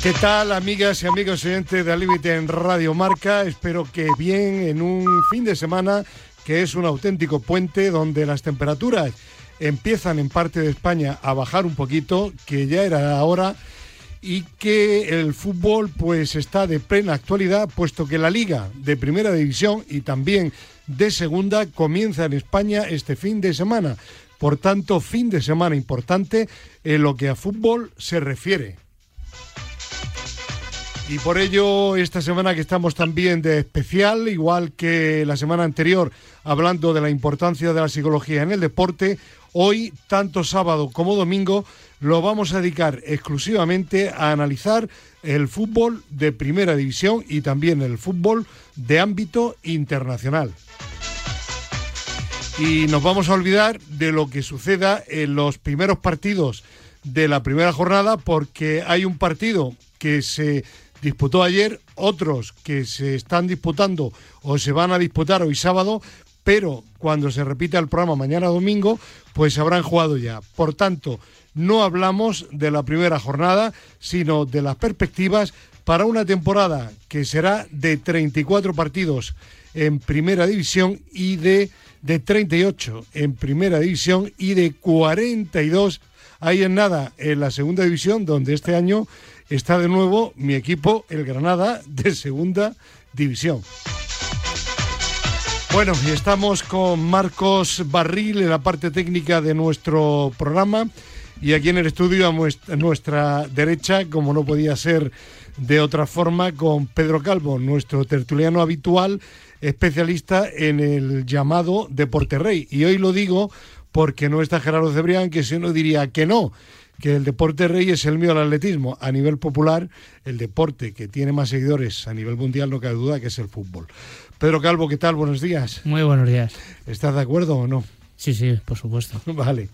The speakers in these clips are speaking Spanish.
¿Qué tal, amigas y amigos oyentes de Límite en Radio Marca? Espero que bien en un fin de semana que es un auténtico puente donde las temperaturas empiezan en parte de España a bajar un poquito, que ya era hora y que el fútbol pues está de plena actualidad puesto que la liga de primera división y también de segunda comienza en España este fin de semana. Por tanto, fin de semana importante en lo que a fútbol se refiere. Y por ello, esta semana que estamos también de especial, igual que la semana anterior, hablando de la importancia de la psicología en el deporte, hoy, tanto sábado como domingo, lo vamos a dedicar exclusivamente a analizar el fútbol de primera división y también el fútbol de ámbito internacional. Y nos vamos a olvidar de lo que suceda en los primeros partidos de la primera jornada porque hay un partido que se disputó ayer, otros que se están disputando o se van a disputar hoy sábado, pero cuando se repita el programa mañana domingo, pues habrán jugado ya. Por tanto, no hablamos de la primera jornada, sino de las perspectivas para una temporada que será de 34 partidos en primera división y de, de 38 en primera división y de 42 ahí en nada en la segunda división, donde este año está de nuevo mi equipo, el Granada, de segunda división. Bueno, y estamos con Marcos Barril en la parte técnica de nuestro programa y aquí en el estudio a nuestra derecha, como no podía ser de otra forma, con Pedro Calvo, nuestro tertuliano habitual, especialista en el llamado Deporte Rey. Y hoy lo digo porque no está Gerardo Cebrián, que si uno diría que no, que el deporte rey es el mío al atletismo. A nivel popular, el deporte que tiene más seguidores a nivel mundial, no cabe duda, que es el fútbol. Pedro Calvo, ¿qué tal? Buenos días. Muy buenos días. ¿Estás de acuerdo o no? Sí, sí, por supuesto. Vale.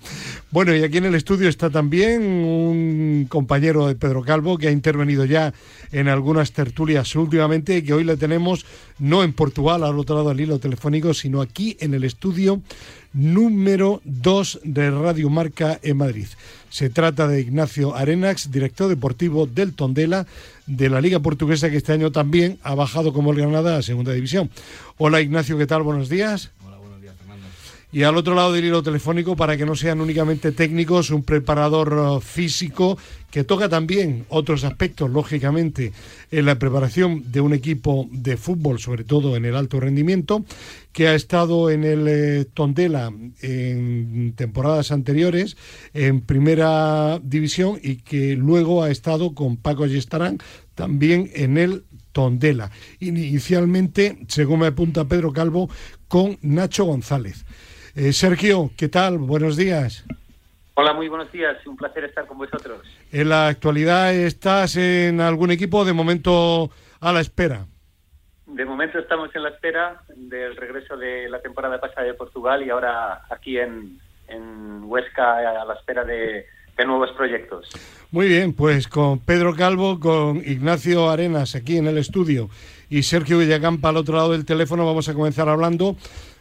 Bueno, y aquí en el estudio está también un compañero de Pedro Calvo que ha intervenido ya en algunas tertulias últimamente y que hoy le tenemos no en Portugal, al otro lado del hilo telefónico, sino aquí en el estudio número 2 de Radio Marca en Madrid. Se trata de Ignacio Arenax, director deportivo del Tondela, de la Liga Portuguesa, que este año también ha bajado como el Granada a Segunda División. Hola Ignacio, ¿qué tal? Buenos días. Y al otro lado del hilo telefónico, para que no sean únicamente técnicos, un preparador uh, físico que toca también otros aspectos, lógicamente, en la preparación de un equipo de fútbol, sobre todo en el alto rendimiento, que ha estado en el eh, Tondela en temporadas anteriores, en primera división, y que luego ha estado con Paco Yestarán también en el Tondela. Inicialmente, según me apunta Pedro Calvo, con Nacho González. Eh, Sergio, ¿qué tal? Buenos días. Hola, muy buenos días. Un placer estar con vosotros. En la actualidad estás en algún equipo de momento a la espera. De momento estamos en la espera del regreso de la temporada pasada de Portugal y ahora aquí en, Huesca a la espera de, de nuevos proyectos. Muy bien, pues con Pedro Calvo, con Ignacio Arenas aquí en el estudio y Sergio Villacampa al otro lado del teléfono vamos a comenzar hablando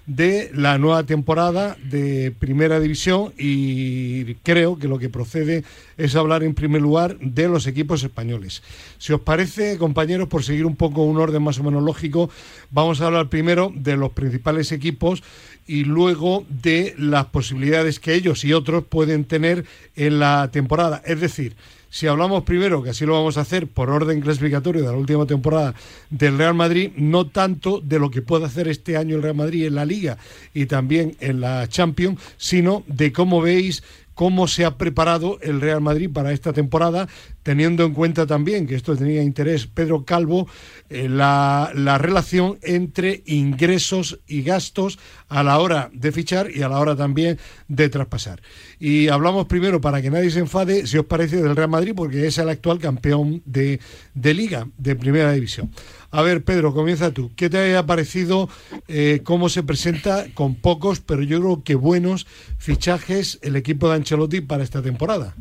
de la nueva temporada de Primera División y creo que lo que procede es hablar en primer lugar de los equipos españoles. Si os parece, compañeros, por seguir un poco un orden más o menos lógico, vamos a hablar primero de los principales equipos y luego de las posibilidades que ellos y otros pueden tener en la temporada. Es decir, si hablamos primero, que así lo vamos a hacer por orden clasificatorio de la última temporada del Real Madrid, no tanto de lo que puede hacer este año el Real Madrid en la Liga y también en la Champions, sino de cómo veis cómo se ha preparado el Real Madrid para esta temporada, teniendo en cuenta también, que esto tenía interés Pedro Calvo, eh, la, la, relación entre ingresos y gastos a la hora de fichar y a la hora también de traspasar. Y hablamos primero, para que nadie se enfade, si os parece, del Real Madrid, porque es el actual campeón de liga, de primera división. A ver, Pedro, comienza tú. ¿Qué te ha parecido eh, cómo se presenta con pocos, pero yo creo que buenos fichajes el equipo de Ancelotti para esta temporada?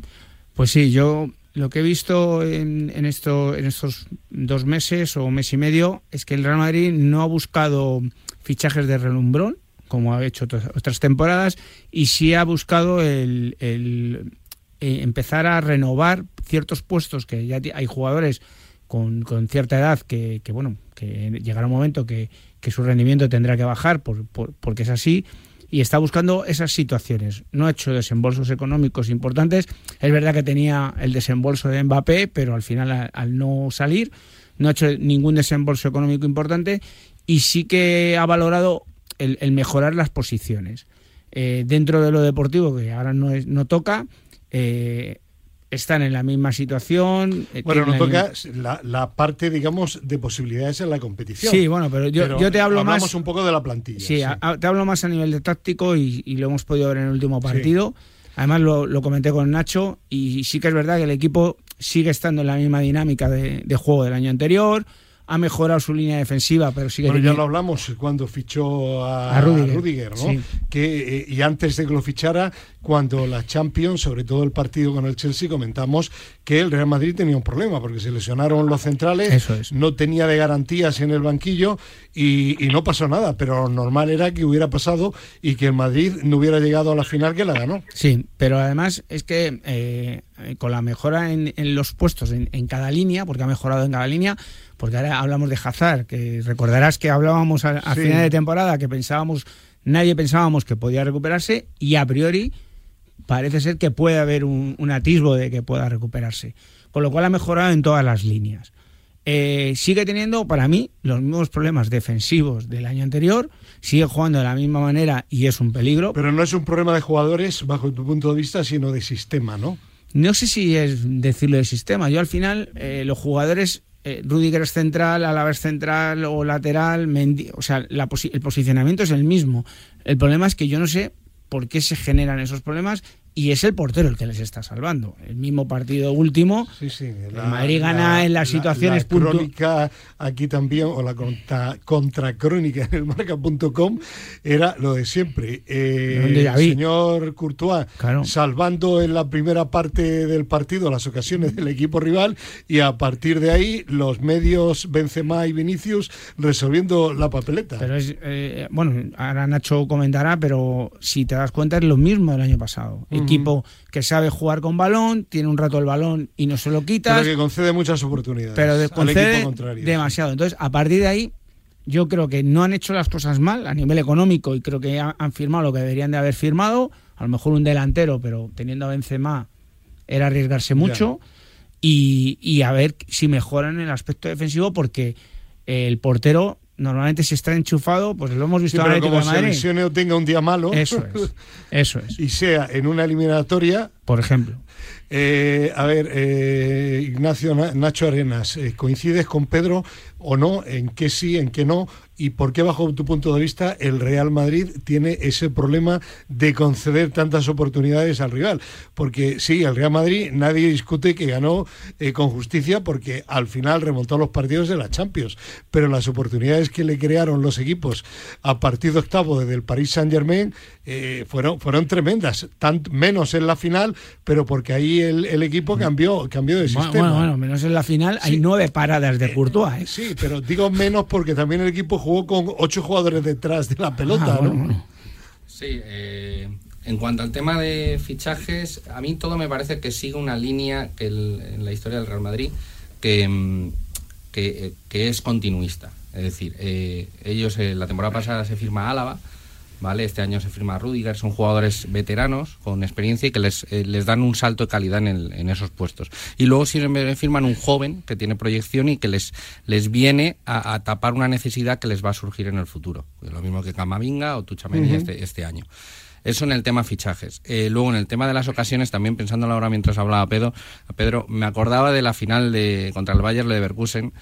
Pues sí, yo lo que he visto en, esto, en estos dos meses o mes y medio es que el Real Madrid no ha buscado fichajes de relumbrón, como ha hecho otras temporadas, y sí ha buscado el, eh, empezar a renovar ciertos puestos que ya hay jugadores con, cierta edad que, bueno, que llegará un momento que, su rendimiento tendrá que bajar porque es así y está buscando esas situaciones. No ha hecho desembolsos económicos importantes. Es verdad que tenía el desembolso de Mbappé, pero al final, al, no salir, no ha hecho ningún desembolso económico importante y sí que ha valorado el, mejorar las posiciones. Eh, dentro de lo deportivo, que ahora no, es, no toca, eh, están en la misma situación. Eh, bueno, no toca la, parte, digamos, de posibilidades en la competición. Sí, bueno, pero yo, yo te hablo hablamos más. un poco de la plantilla. Sí, te hablo más a nivel de táctico y, lo hemos podido ver en el último partido. Además, lo, comenté con Nacho y sí que es verdad que el equipo sigue estando en la misma dinámica de juego del año anterior ha mejorado su línea defensiva, pero sigue. Bueno, ya lo hablamos cuando fichó a, Rudiger, ¿no? Que, eh, y antes de que lo fichara, cuando la Champions, sobre todo el partido con el Chelsea, comentamos que el Real Madrid tenía un problema porque se lesionaron los centrales, no tenía de garantías en el banquillo y, no pasó nada, pero lo normal era que hubiera pasado y que el Madrid no hubiera llegado a la final que la ganó. Sí, pero además es que eh, con la mejora en, los puestos en, en cada línea, porque ha mejorado en cada línea, porque ahora hablamos de Hazard, que recordarás que hablábamos a, final de temporada que pensábamos, nadie pensábamos que podía recuperarse y a priori parece ser que puede haber un, atisbo de que pueda recuperarse. Con lo cual ha mejorado en todas las líneas. Eh, sigue teniendo, para mí, los mismos problemas defensivos del año anterior, sigue jugando de la misma manera y es un peligro. Pero no es un problema de jugadores, bajo tu punto de vista, sino de sistema, ¿no? No sé si es decirlo de sistema. Yo al final, eh, los jugadores eh, Rudiger es central, Álava central o lateral, o sea, el posicionamiento es el mismo. El problema es que yo no sé por qué se generan esos problemas y es el portero el que les está salvando. El mismo partido último, sí, sí, el Madrid gana en las situaciones... La, crónica aquí también, o la contra, contracrónica en el marca.com, era lo de siempre. Eh, el señor Courtois salvando en la primera parte del partido las ocasiones del equipo rival y a partir de ahí los medios Benzema y Vinicius resolviendo la papeleta. Pero es, eh, bueno, ahora Nacho comentará, pero si te das cuenta es lo mismo del año pasado equipo que sabe jugar con balón, tiene un rato el balón y no se lo quita. Pero que concede muchas oportunidades. Pero concede demasiado. Entonces, a partir de ahí, yo creo que no han hecho las cosas mal a nivel económico y creo que han firmado lo que deberían de haber firmado. A lo mejor un delantero, pero teniendo a Benzema era arriesgarse mucho. Y, y, a ver si mejoran el aspecto defensivo porque el portero normalmente si está enchufado, pues lo hemos visto sí, pero como se lesione o tenga un día malo, eso es, eso es. y sea en una eliminatoria, por ejemplo. Eh, a ver, eh, Ignacio Nacho Arenas, eh, ¿coincides con Pedro o no? ¿En qué sí, en qué no? ¿Y por qué, bajo tu punto de vista, el Real Madrid tiene ese problema de conceder tantas oportunidades al rival? Porque sí, el Real Madrid nadie discute que ganó eh, con justicia porque al final remontó los partidos de la Champions, pero las oportunidades que le crearon los equipos a partido octavo desde el Paris Saint Germain eh, fueron, fueron tremendas, menos en la final, pero porque ahí el, equipo cambió, cambió de sistema. Bueno, bueno, menos en la final hay nueve paradas de Courtois. ¿eh? Sí, pero digo menos porque también el equipo jugó con ocho jugadores detrás de la pelota, ah, ¿no? Sí, eh, en cuanto al tema de fichajes, a mí todo me parece que sigue una línea que en la historia del Real Madrid que, mm, que, es continuista. Es decir, eh, ellos eh, la temporada pasada se firma Álava, ¿vale? Este año se firma Rudiger, son jugadores veteranos con experiencia y que les, eh, les dan un salto de calidad en, esos puestos. Y luego si firman un joven que tiene proyección y que les, les viene a, tapar una necesidad que les va a surgir en el futuro. Lo mismo que Camavinga o Tuchameni este, este año. Eso en el tema fichajes. Eh, luego en el tema de las ocasiones, también pensándolo ahora mientras hablaba Pedro, Pedro, me acordaba de la final de contra el Bayern Leverkusen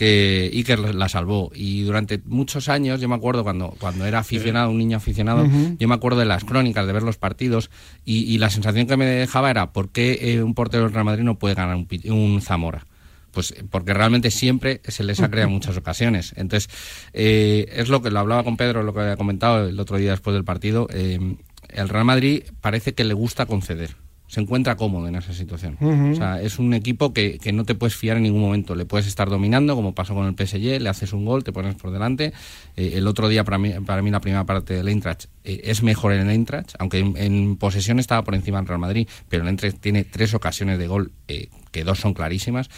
que Iker la salvó. Y durante muchos años, yo me acuerdo cuando, cuando era aficionado, un niño aficionado, yo me acuerdo de las crónicas, de ver los partidos, y, la sensación que me dejaba era, ¿por qué eh, un portero del Real Madrid no puede ganar un, Zamora? Pues porque realmente siempre se les ha creado muchas ocasiones. Entonces, eh, es lo que lo hablaba con Pedro, lo que había comentado el otro día después del partido. Eh, el Real Madrid parece que le gusta conceder. Se encuentra cómodo en esa situación. O sea, es un equipo que, que, no te puedes fiar en ningún momento. Le puedes estar dominando, como pasó con el PSG, le haces un gol, te pones por delante. Eh, el otro día, para mí, para mí, la primera parte del Eintracht eh, es mejor en el Eintracht, aunque en, posesión estaba por encima del Real Madrid, pero el Eintracht tiene tres ocasiones de gol, eh, que dos son clarísimas.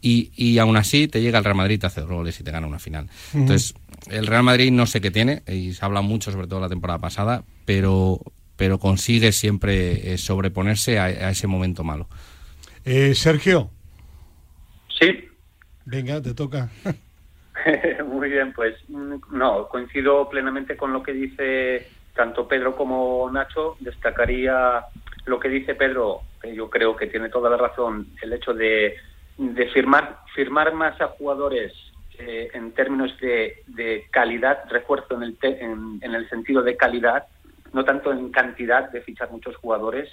Y, y, aún así te llega el Real Madrid, te hace dos goles y te gana una final. Entonces, el Real Madrid no sé qué tiene, y se habla mucho, sobre todo la temporada pasada, pero pero consigue siempre eh, sobreponerse a, ese momento malo. Eh, Sergio. Sí. Venga, te toca. Muy bien, pues mm, no, coincido plenamente con lo que dice tanto Pedro como Nacho. Destacaría lo que dice Pedro, que yo creo que tiene toda la razón, el hecho de, de firmar, firmar más a jugadores eh, en términos de, calidad, refuerzo en el, en el sentido de calidad, no tanto en cantidad de fichar muchos jugadores.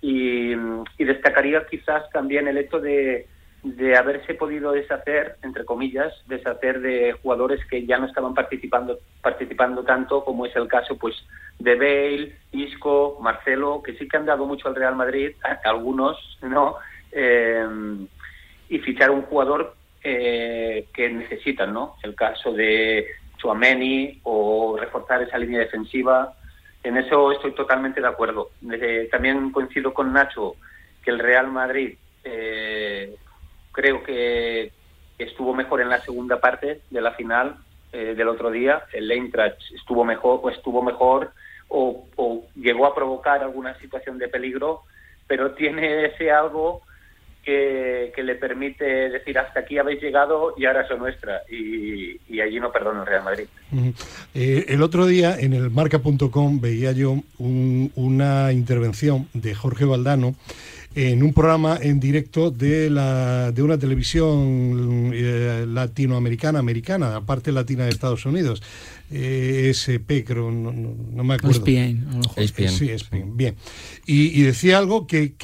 y, destacaría quizás también el hecho de, de haberse podido deshacer, entre comillas, deshacer de jugadores que ya no estaban participando, participando tanto, como es el caso pues de Bale, Isco, Marcelo, que sí que han dado mucho al Real Madrid, algunos no, eh, y fichar un jugador eh, que necesitan, ¿no? El caso de Chuameni o reforzar esa línea defensiva en eso estoy totalmente de acuerdo. también coincido con Nacho que el Real Madrid eh, creo que estuvo mejor en la segunda parte de la final eh, del otro día. El Eintracht estuvo mejor estuvo mejor o, llegó a provocar alguna situación de peligro, pero tiene ese algo que, le permite decir hasta aquí habéis llegado y ahora son nuestra. Y, allí no perdona el Real Madrid. Eh, el otro día en el marca.com veía yo una intervención de Jorge Valdano en un programa en directo de, la, de una televisión eh, latinoamericana, americana, la parte latina de Estados Unidos. Eh, SP, creo, no, me acuerdo. ESPN, Sí, bien. Y, decía algo que,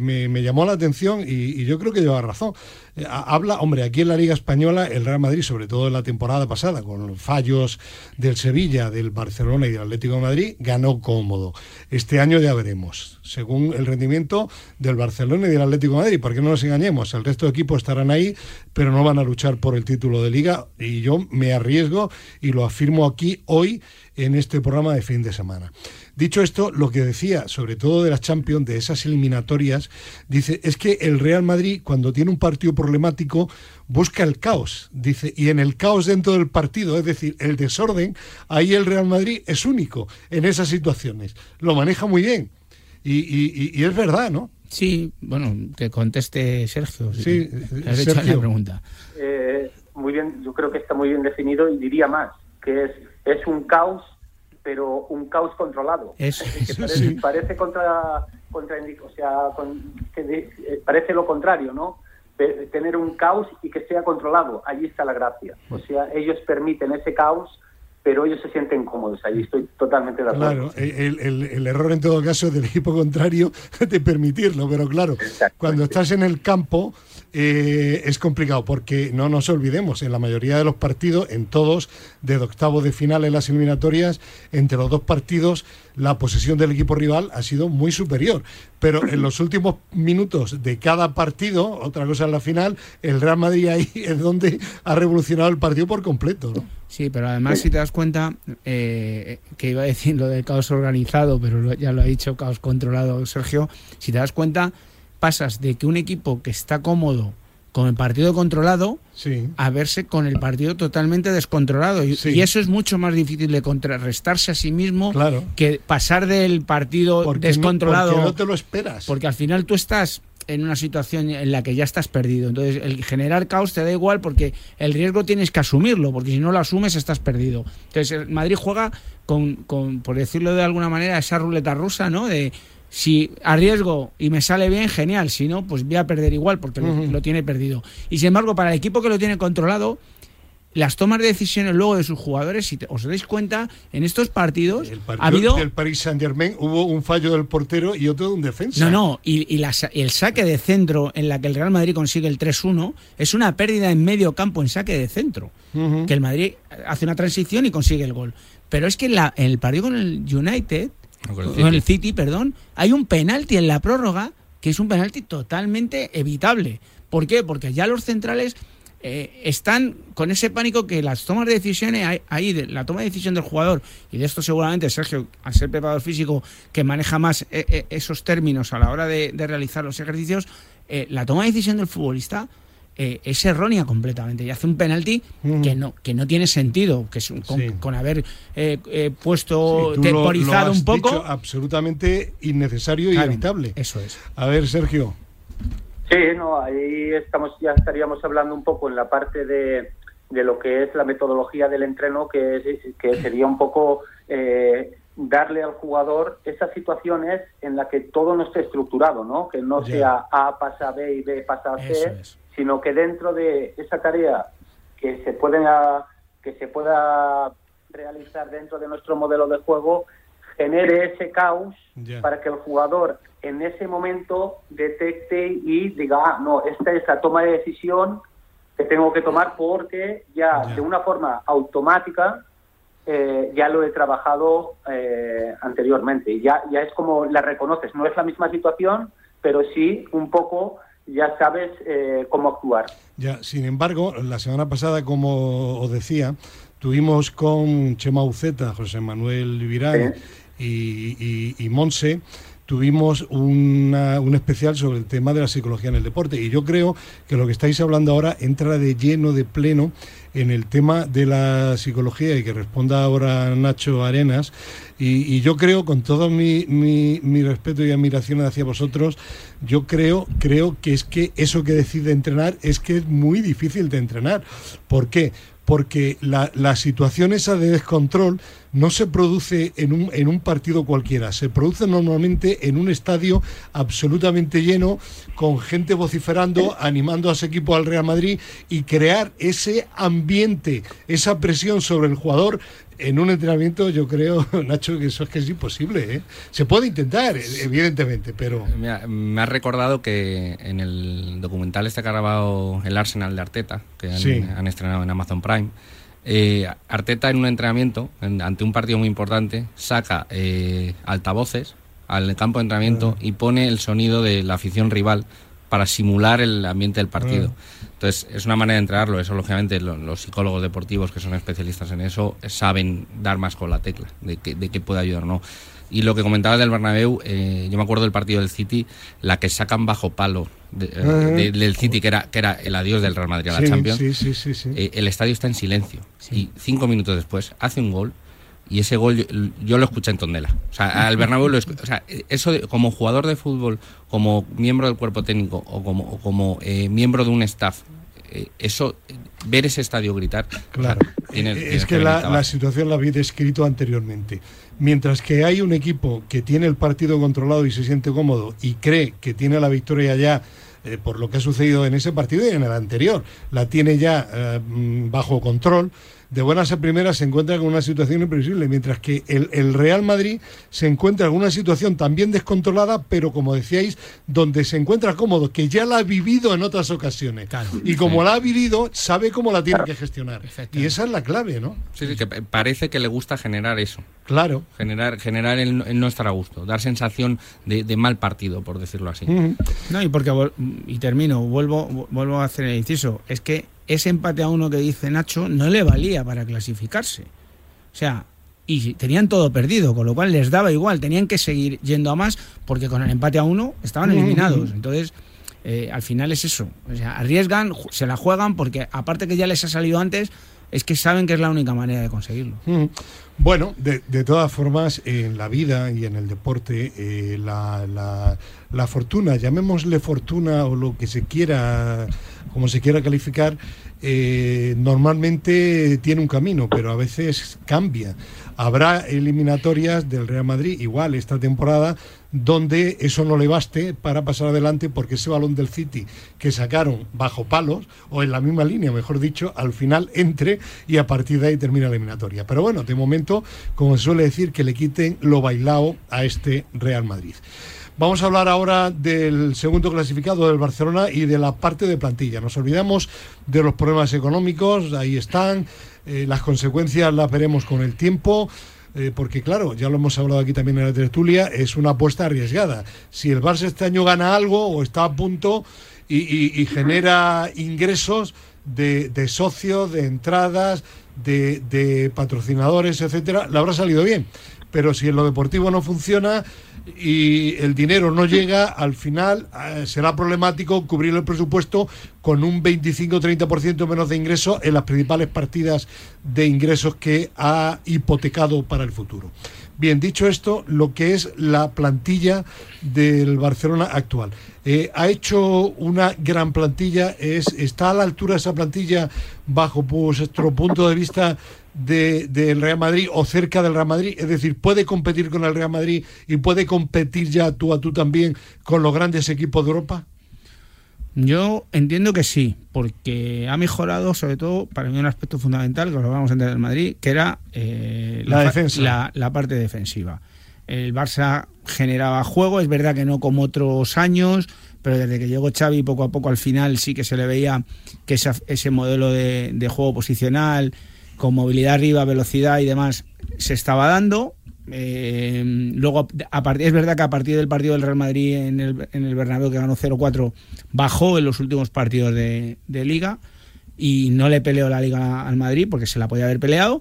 me, llamó la atención y, yo creo que lleva razón. Eh, habla, hombre, aquí en la Liga Española, el Real Madrid, sobre todo en la temporada pasada, con los fallos del Sevilla, del Barcelona y del Atlético de Madrid, ganó cómodo. Este año ya veremos, según el rendimiento del Barcelona y del Atlético de Madrid, porque no nos engañemos, el resto de equipos estarán ahí, pero no van a luchar por el título de Liga y yo me arriesgo y lo afirmo aquí hoy en este programa de fin de semana. Dicho esto, lo que decía, sobre todo de las Champions, de esas eliminatorias, dice, es que el Real Madrid, cuando tiene un partido problemático, busca el caos, dice, y en el caos dentro del partido, es decir, el desorden, ahí el Real Madrid es único en esas situaciones. Lo maneja muy bien. Y, es verdad, ¿no? Sí, bueno, que conteste Sergio. Sí, has hecho la pregunta. Eh, muy bien, yo creo que está muy bien definido y diría más, que es, es un caos pero un caos controlado. Eso, parece, contra, contra, o sea, que eh, parece lo contrario, ¿no? tener un caos y que sea controlado. Allí está la gracia. O sea, ellos permiten ese caos pero ellos se sienten cómodos ahí, estoy totalmente de acuerdo. Claro, el, error en todo caso del equipo contrario de permitirlo, pero claro, cuando estás en el campo eh, es complicado, porque no nos olvidemos, en la mayoría de los partidos, en todos, de octavo de final en las eliminatorias, entre los dos partidos, la posesión del equipo rival ha sido muy superior. Pero en los últimos minutos de cada partido, otra cosa en la final, el Real Madrid ahí es donde ha revolucionado el partido por completo. ¿no? Sí, pero además si te das cuenta, eh, que iba a decir lo del caos organizado, pero ya lo ha dicho, caos controlado Sergio, si te das cuenta, pasas de que un equipo que está cómodo con el partido controlado a verse con el partido totalmente descontrolado. Y, eso es mucho más difícil de contrarrestarse a sí mismo que pasar del partido descontrolado. porque no te lo esperas. Porque al final tú estás en una situación en la que ya estás perdido. Entonces, el generar caos te da igual porque el riesgo tienes que asumirlo, porque si no lo asumes estás perdido. Entonces, Madrid juega con, con, por decirlo de alguna manera, esa ruleta rusa, ¿no? De si arriesgo y me sale bien, genial. Si no, pues voy a perder igual porque lo, tiene perdido. Y sin embargo, para el equipo que lo tiene controlado, las tomas de decisiones luego de sus jugadores, si os dais cuenta, en estos partidos el ha habido... del Paris Saint Germain hubo un fallo del portero y otro de un defensa. No, no, y, el saque de centro en la que el Real Madrid consigue el 3-1 es una pérdida en medio campo en saque de centro, que el Madrid hace una transición y consigue el gol. Pero es que en, la, en el partido con el United con el City, perdón, hay un penalti en la prórroga que es un penalti totalmente evitable. ¿Por qué? Porque ya los centrales eh, están con ese pánico que las tomas de decisiones, ahí, de, la toma de decisión del jugador, y de esto seguramente Sergio, al ser preparador físico que maneja más eh, eh, esos términos a la hora de, realizar los ejercicios, la toma de decisión del futbolista es errónea completamente y hace un penalti que no que no tiene sentido que es con, haber puesto temporizado un poco. absolutamente innecesario y inevitable eso es. A ver Sergio Sí, no, ahí estamos, ya estaríamos hablando un poco en la parte de, de lo que es la metodología del entreno, que, que sería un poco eh, darle al jugador esas situaciones en las que todo no esté estructurado, ¿no? Que no sea A pasa B y B pasa C, sino que dentro de esa tarea que se pueda que se pueda realizar dentro de nuestro modelo de juego genere ese caos para que el jugador en ese momento detecte y diga, ah, no, esta es la toma de decisión que tengo que tomar porque ya de una forma automática eh, ya lo he trabajado eh, anteriormente. Ya, ya es como la reconoces. No es la misma situación, pero sí un poco ya sabes eh, cómo actuar. Ya, sin embargo, la semana pasada, como os decía, tuvimos con Chema Uceta, José Manuel Virán y, y, Monse, tuvimos un especial sobre el tema de la psicología en el deporte. Y yo creo que lo que estáis hablando ahora entra de lleno, de pleno, en el tema de la psicología y que responda ahora Nacho Arenas. Y, yo creo, con todo mi, mi, respeto y admiración hacia vosotros, yo creo, creo que es que eso que decide entrenar es que es muy difícil de entrenar. ¿Por qué? Porque la, la, situación esa de descontrol no se produce en un, en un partido cualquiera, se produce normalmente en un estadio absolutamente lleno, con gente vociferando, animando a ese equipo al Real Madrid y crear ese ambiente, esa presión sobre el jugador en un entrenamiento yo creo, Nacho, que eso es que es imposible. ¿eh? Se puede intentar, evidentemente, pero... me ha recordado que en el documental este que ha grabado el Arsenal de Arteta, que han, estrenado en Amazon Prime, eh, Arteta en un entrenamiento, ante un partido muy importante, saca eh, altavoces al campo de entrenamiento ah. y pone el sonido de la afición rival para simular el ambiente del partido. Ah. Entonces, es una manera de entrenarlo. Eso, lógicamente, los psicólogos deportivos que son especialistas en eso saben dar más con la tecla de que, de puede ayudar o no. Y lo que comentaba del Bernabéu, eh, yo me acuerdo del partido del City, la que sacan bajo palo eh, del City, que era, que era el adiós del Real Madrid a la Champions. Eh, el estadio está en silencio. Y cinco minutos después hace un gol y ese gol yo, lo escuché en Tondela. O sea, al Bernabéu lo o sea, eso como jugador de fútbol, como miembro del cuerpo técnico o como, como eh, miembro de un staff, eh, eso, ver ese estadio gritar. Claro, eh, es que, la, la, situación la había descrito anteriormente. Mientras que hay un equipo que tiene el partido controlado y se siente cómodo y cree que tiene la victoria ya por lo que ha sucedido en ese partido y en el anterior, la tiene ya mm, bajo control de buenas a primeras se encuentra con una situación imprevisible, mientras que el, Real Madrid se encuentra en una situación también descontrolada, pero como decíais, donde se encuentra cómodo, que ya la ha vivido en otras ocasiones. y como la ha vivido, sabe cómo la tiene que gestionar. Y esa es la clave, ¿no? Sí, sí, que parece que le gusta generar eso. Claro. Generar, generar el, no estar a gusto, dar sensación de, mal partido, por decirlo así. No, y porque, y termino, vuelvo, vuelvo a hacer el inciso, es que ese empate a uno que dice Nacho no le valía para clasificarse. O sea, y tenían todo perdido, con lo cual les daba igual, tenían que seguir yendo a más porque con el empate a uno estaban eliminados. Entonces, eh, al final es eso. O sea, arriesgan, se la juegan porque aparte que ya les ha salido antes, es que saben que es la única manera de conseguirlo. Bueno, de, de, todas formas, en la vida y en el deporte, eh, la, la, la, fortuna, llamémosle fortuna o lo que se quiera, como se quiera calificar, eh, normalmente tiene un camino, pero a veces cambia. Habrá eliminatorias del Real Madrid, igual esta temporada, donde eso no le baste para pasar adelante porque ese balón del City que sacaron bajo palos, o en la misma línea, mejor dicho, al final entre y a partir de ahí termina la eliminatoria. Pero bueno, de momento, como se suele decir, que le quiten lo bailado a este Real Madrid. Vamos a hablar ahora del segundo clasificado del Barcelona y de la parte de plantilla. Nos olvidamos de los problemas económicos, ahí están, eh, las consecuencias las veremos con el tiempo. Eh, porque claro, ya lo hemos hablado aquí también en la tertulia, es una apuesta arriesgada. Si el Barça este año gana algo o está a punto y, genera ingresos de, socios, de entradas, de, de patrocinadores, etcétera, le habrá salido bien. Pero si en lo deportivo no funciona, y el dinero no llega, al final eh, será problemático cubrir el presupuesto con un 25-30% menos de ingresos en las principales partidas de ingresos que ha hipotecado para el futuro. Bien, dicho esto, lo que es la plantilla del Barcelona actual. Eh, ha hecho una gran plantilla, es, está a la altura esa plantilla bajo vuestro punto de vista del Real Madrid o cerca del Real Madrid? Es decir, ¿puede competir con el Real Madrid y puede competir ya tú a tú también con los grandes equipos de Europa? Yo entiendo que sí, porque ha mejorado sobre todo para mí un aspecto fundamental, que lo vamos a entender del Madrid, que era eh, la, defensa. La, parte defensiva. El Barça generaba juego, es verdad que no como otros años, pero desde que llegó Xavi poco a poco al final sí que se le veía que ese modelo de, de juego posicional, con movilidad arriba, velocidad y demás, se estaba dando. Eh, luego, a es verdad que a partir del partido del Real Madrid en el, en el Bernabéu, que ganó 0-4, bajó en los últimos partidos de, Liga y no le peleó la Liga al Madrid porque se la podía haber peleado.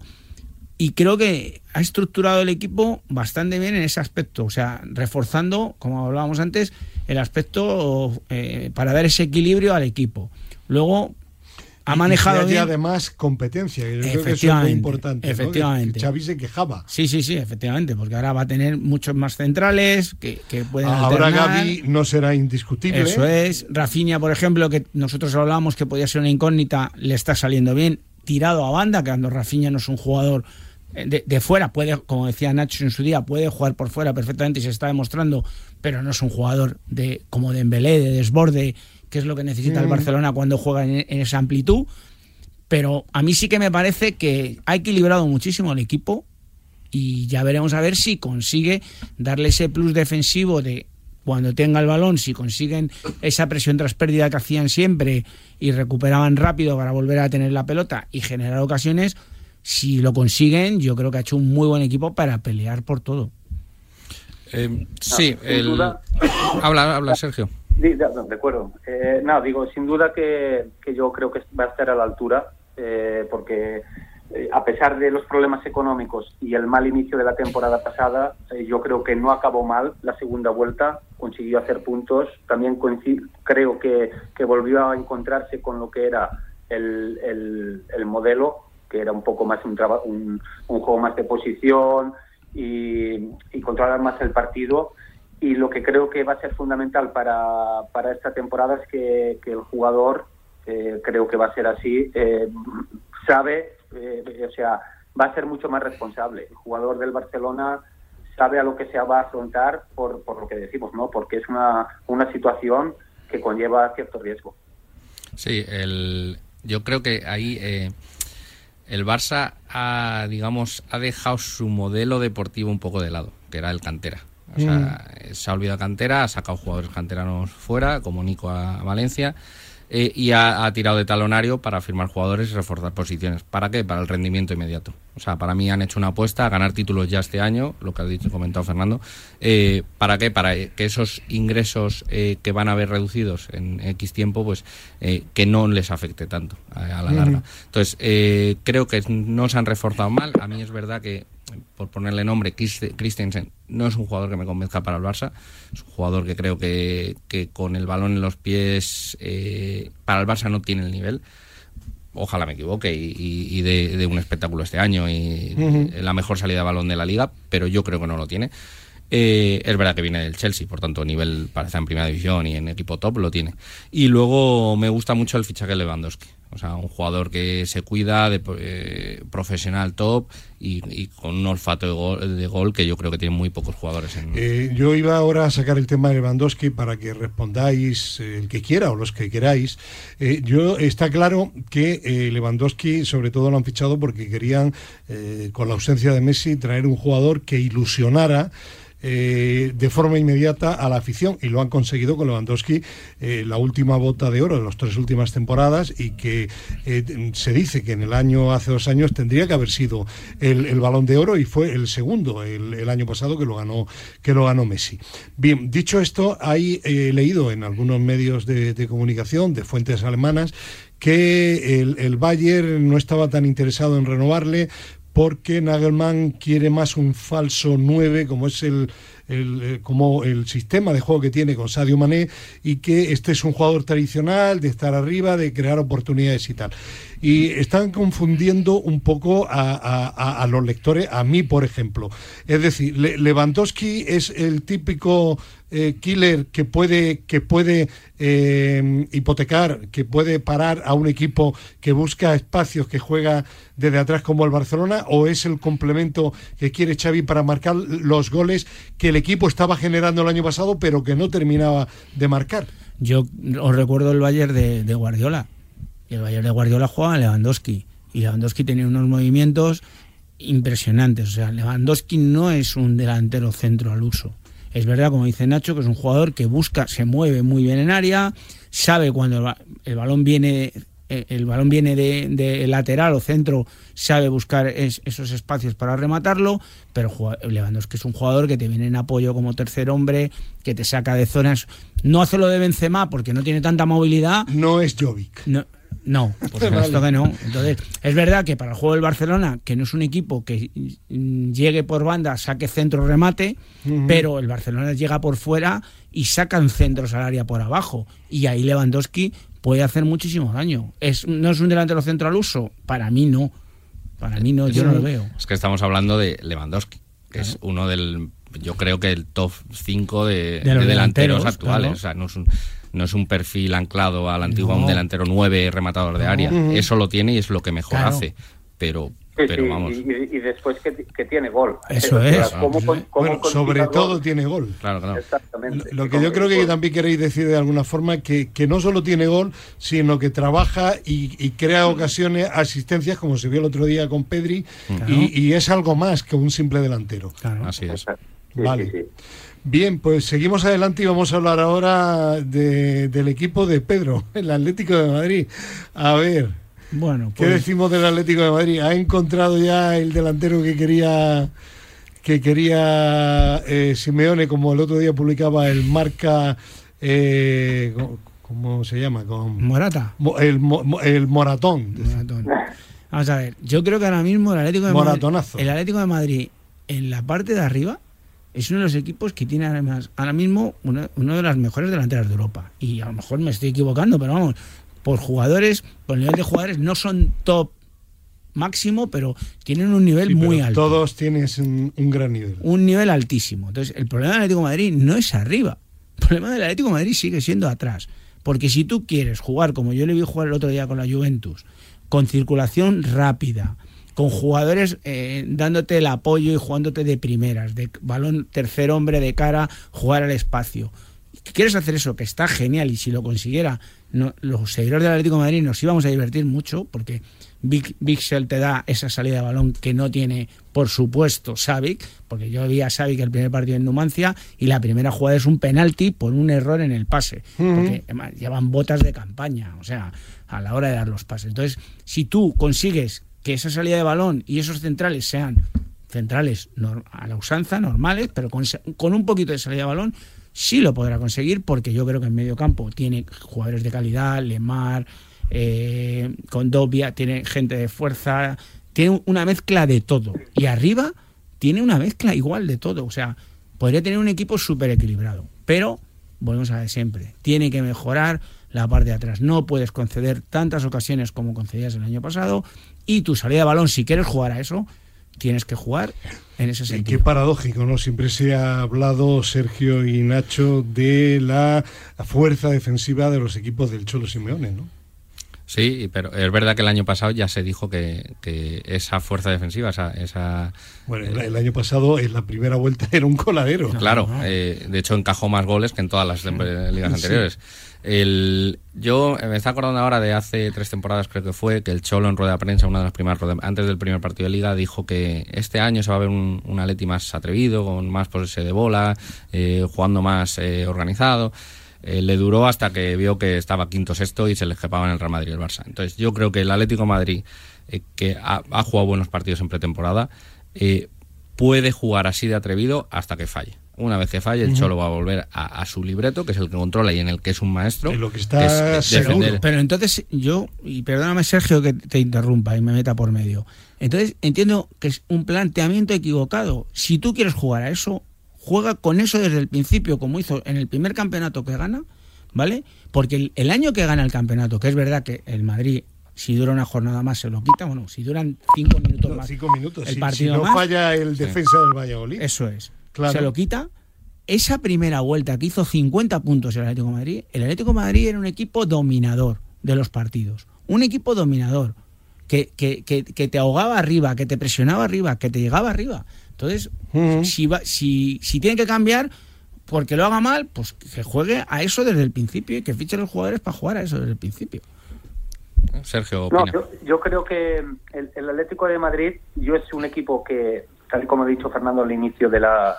Y creo que ha estructurado el equipo bastante bien en ese aspecto, o sea, reforzando, como hablábamos antes, el aspecto eh, para dar ese equilibrio al equipo. Luego, ha manejado y, además competencia y creo que eso es muy importante efectivamente. Xavi se quejaba. Sí sí sí efectivamente porque ahora va a tener muchos más centrales que, que pueden ahora Gaby no será indiscutible. Eso es. Rafinha por ejemplo que nosotros hablábamos que podía ser una incógnita le está saliendo bien tirado a banda que cuando Rafinha no es un jugador eh, de, fuera puede como decía Nacho en su día puede jugar por fuera perfectamente y se está demostrando pero no es un jugador de como de embelé de desborde que es lo que necesita el mm. Barcelona cuando juega en, esa amplitud. Pero a mí sí que me parece que ha equilibrado muchísimo el equipo y ya veremos a ver si consigue darle ese plus defensivo de cuando tenga el balón, si consiguen esa presión tras pérdida que hacían siempre y recuperaban rápido para volver a tener la pelota y generar ocasiones, si lo consiguen, yo creo que ha hecho un muy buen equipo para pelear por todo. Eh, sí, el... habla, habla Sergio. De, de acuerdo. Eh, no, digo, sin duda que, yo creo que va a estar a la altura, eh, porque eh, a pesar de los problemas económicos y el mal inicio de la temporada pasada, yo creo que no acabó mal la segunda vuelta, consiguió hacer puntos, también creo que, que, volvió a encontrarse con lo que era el, el, modelo, que era un poco más un, un, un juego más de posición y controlar más el partido y lo que creo que va a ser fundamental para, para esta temporada es que, el jugador, eh, creo que va a ser así, eh, sabe, eh, o sea, va a ser mucho más responsable. El jugador del Barcelona sabe a lo que se va a afrontar por, por lo que decimos, ¿no? Porque es una, una situación que conlleva cierto riesgo. Sí, el, yo creo que ahí el Barça ha, digamos, ha dejado su modelo deportivo un poco de lado, que era el cantera. O sea, mm. se ha olvidado cantera, ha sacado jugadores canteranos fuera, como Nico a Valencia, eh, y ha, tirado de talonario para firmar jugadores y reforzar posiciones. ¿Para qué? Para el rendimiento inmediato. O sea, para mí han hecho una apuesta a ganar títulos ya este año, lo que ha dicho comentado Fernando. Eh, ¿Para qué? Para que esos ingresos eh, que van a haber reducidos en X tiempo, pues que no les afecte tanto a, la larga. Entonces, creo que no se han reforzado mal. A mí es verdad que por ponerle nombre, Christensen no es un jugador que me convenzca para el Barça. Es un jugador que creo que, con el balón en los pies eh, para el Barça no tiene el nivel. Ojalá me equivoque y, de, un espectáculo este año y la mejor salida de balón de la liga, pero yo creo que no lo tiene. Eh, es verdad que viene del Chelsea, por tanto, nivel para estar en primera división y en equipo top lo tiene. Y luego me gusta mucho el fichaje de Lewandowski. O sea, un jugador que se cuida, de, eh, profesional top y, con un olfato de gol, que yo creo que tiene muy pocos jugadores. En... Eh, yo iba ahora a sacar el tema de Lewandowski para que respondáis el que quiera o los que queráis. yo Está claro que Lewandowski sobre todo lo han fichado porque querían, con la ausencia de Messi, traer un jugador que ilusionara eh, de forma inmediata a la afición y lo han conseguido con Lewandowski, eh, la última bota de oro de las tres últimas temporadas y que eh, se dice que en el año, hace dos años, tendría que haber sido el, balón de oro y fue el segundo el, año pasado que lo ganó, que lo ganó Messi. Bien, dicho esto, hay leído en algunos medios de, de comunicación de fuentes alemanas que el, el Bayern no estaba tan interesado en renovarle porque Nagelmann quiere más un falso 9, como es el, eh, como el sistema de juego que tiene con Sadio Mané, y que este es un jugador tradicional, de estar arriba, de crear oportunidades y tal. Y están confundiendo un poco a, los lectores, a mí, por ejemplo. Es decir, Lewandowski es el típico eh, killer que puede, que puede eh, hipotecar, que puede parar a un equipo que busca espacios, que juega desde atrás como el Barcelona, o es el complemento que quiere Xavi para marcar los goles que el equipo estaba generando el año pasado, pero que no terminaba de marcar. Yo os recuerdo el Bayern de, Guardiola. Y el Bayern de Guardiola jugaba a Lewandowski. Y Lewandowski tenía unos movimientos impresionantes. O sea, Lewandowski no es un delantero centro al uso. Es verdad, como dice Nacho, que es un jugador que busca, se mueve muy bien en área, sabe cuando el balón viene eh, el balón viene de, lateral o centro, sabe buscar esos espacios para rematarlo, pero Lewandowski es un jugador que te viene en apoyo como tercer hombre, que te saca de zonas. No hace lo de Benzema porque no tiene tanta movilidad. No es Jovic. No, no, por supuesto que no. Entonces, es verdad que para el juego del Barcelona, que no es un equipo que llegue por banda, saque centro, remate, pero el Barcelona llega por fuera y sacan centros al área por abajo. Y ahí Lewandowski puede hacer muchísimo daño. ¿Es, ¿No es un delantero centro al uso? Para mí no. Para mí no, yo no lo veo. Es que estamos hablando de Lewandowski, que es uno del, yo creo que el top 5 de, delanteros, actuales. O sea, no es, un, no es un perfil anclado al antiguo, un delantero 9 rematador de área. Eso lo tiene y es lo que mejor hace. Pero y, después que, tiene gol. Eso es. sobre todo tiene gol. Claro, claro. Exactamente. Lo, que yo creo que también queréis decir de alguna forma que, que no solo tiene gol, sino que trabaja y, crea ocasiones, asistencias, como se vio el otro día con Pedri, y, es algo más que un simple delantero. Claro. Así es. vale. Bien, pues seguimos adelante y vamos a hablar ahora del equipo de Pedro, el Atlético de Madrid. A ver. Bueno, ¿Qué pues- decimos del Atlético de Madrid? ¿Ha encontrado ya el delantero que quería que quería eh, Simeone, como el otro día publicaba el marca, eh, ¿cómo se llama? Con, Morata. El, el Moratón. Vamos a ver, yo creo que ahora mismo el Atlético de Madrid, el Atlético de Madrid en la parte de arriba es uno de los equipos que tiene además ahora mismo uno, uno de las mejores delanteras de Europa. Y a lo mejor me estoy equivocando, pero vamos, por jugadores, por nivel de jugadores, no son top máximo, pero tienen un nivel muy alto. Todos tienen un, gran nivel. Un nivel altísimo. Entonces, el problema del Atlético de Madrid no es arriba. El problema del Atlético de Madrid sigue siendo atrás. Porque si tú quieres jugar, como yo le vi jugar el otro día con la Juventus, con circulación rápida, con jugadores eh, dándote el apoyo y jugándote de primeras, de balón tercer hombre de cara, jugar al espacio. ¿Quieres hacer eso? Que está genial y si lo consiguiera los seguidores del Atlético de Madrid nos íbamos a divertir mucho porque Big, te da esa salida de balón que no tiene, por supuesto, Savic, porque yo vi a Savic el primer partido en Numancia y la primera jugada es un penalti por un error en el pase, porque llevan botas de campaña, o sea, a la hora de dar los pases. Entonces, si tú consigues que esa salida de balón y esos centrales sean centrales a la usanza, normales, pero con, con un poquito de salida de balón, sí lo podrá conseguir porque yo creo que en medio campo tiene jugadores de calidad, Lemar, eh, Condovia, tiene gente de fuerza, tiene una mezcla de todo. Y arriba tiene una mezcla igual de todo. O sea, podría tener un equipo súper equilibrado. Pero, volvemos a ver siempre, tiene que mejorar la parte de atrás. No puedes conceder tantas ocasiones como concedías el año pasado y tu salida de balón, si quieres jugar a eso, tienes que jugar en ese sentido. Qué paradójico, ¿no? Siempre se ha hablado, Sergio y Nacho, de la fuerza defensiva de los equipos del Cholo Simeone, ¿no? Sí, pero es verdad que el año pasado ya se dijo que, esa fuerza defensiva, esa... esa bueno, el, año pasado en la primera vuelta era un coladero. Claro, eh, de hecho encajó más goles que en todas las ligas anteriores. El, yo me está acordando ahora de hace tres temporadas, creo que fue, que el Cholo en rueda de prensa, una de las primeras antes del primer partido de liga, dijo que este año se va a ver un, un más atrevido, con más posesión de bola, eh, jugando más eh, organizado. eh, le duró hasta que vio que estaba quinto sexto y se le escapaban el Real Madrid y el Barça. Entonces yo creo que el Atlético Madrid, eh, que ha, jugado buenos partidos en pretemporada, puede jugar así de atrevido hasta que falle. Una vez que falle, el Cholo va a volver a, su libreto, que es el que controla y en el que es un maestro. lo que está Pero entonces yo, y perdóname Sergio que te interrumpa y me meta por medio. Entonces entiendo que es un planteamiento equivocado. Si tú quieres jugar a eso, juega con eso desde el principio, como hizo en el primer campeonato que gana, ¿vale? Porque el, año que gana el campeonato, que es verdad que el Madrid, si dura una jornada más, se lo quita, bueno, si duran cinco minutos más. Cinco minutos, el partido si, no falla el defensa del Valladolid. Eso es. Se lo quita. Esa primera vuelta que hizo 50 puntos el Atlético de Madrid, el Atlético de Madrid era un equipo dominador de los partidos. Un equipo dominador. Que, que, que, que te ahogaba arriba, que te presionaba arriba, que te llegaba arriba. Entonces, si, va, si, si tiene que cambiar, porque lo haga mal, pues que juegue a eso desde el principio y que fichen los jugadores para jugar a eso desde el principio. Sergio, yo, creo que el, Atlético de Madrid, yo es un equipo que, tal y como ha dicho Fernando al inicio de la,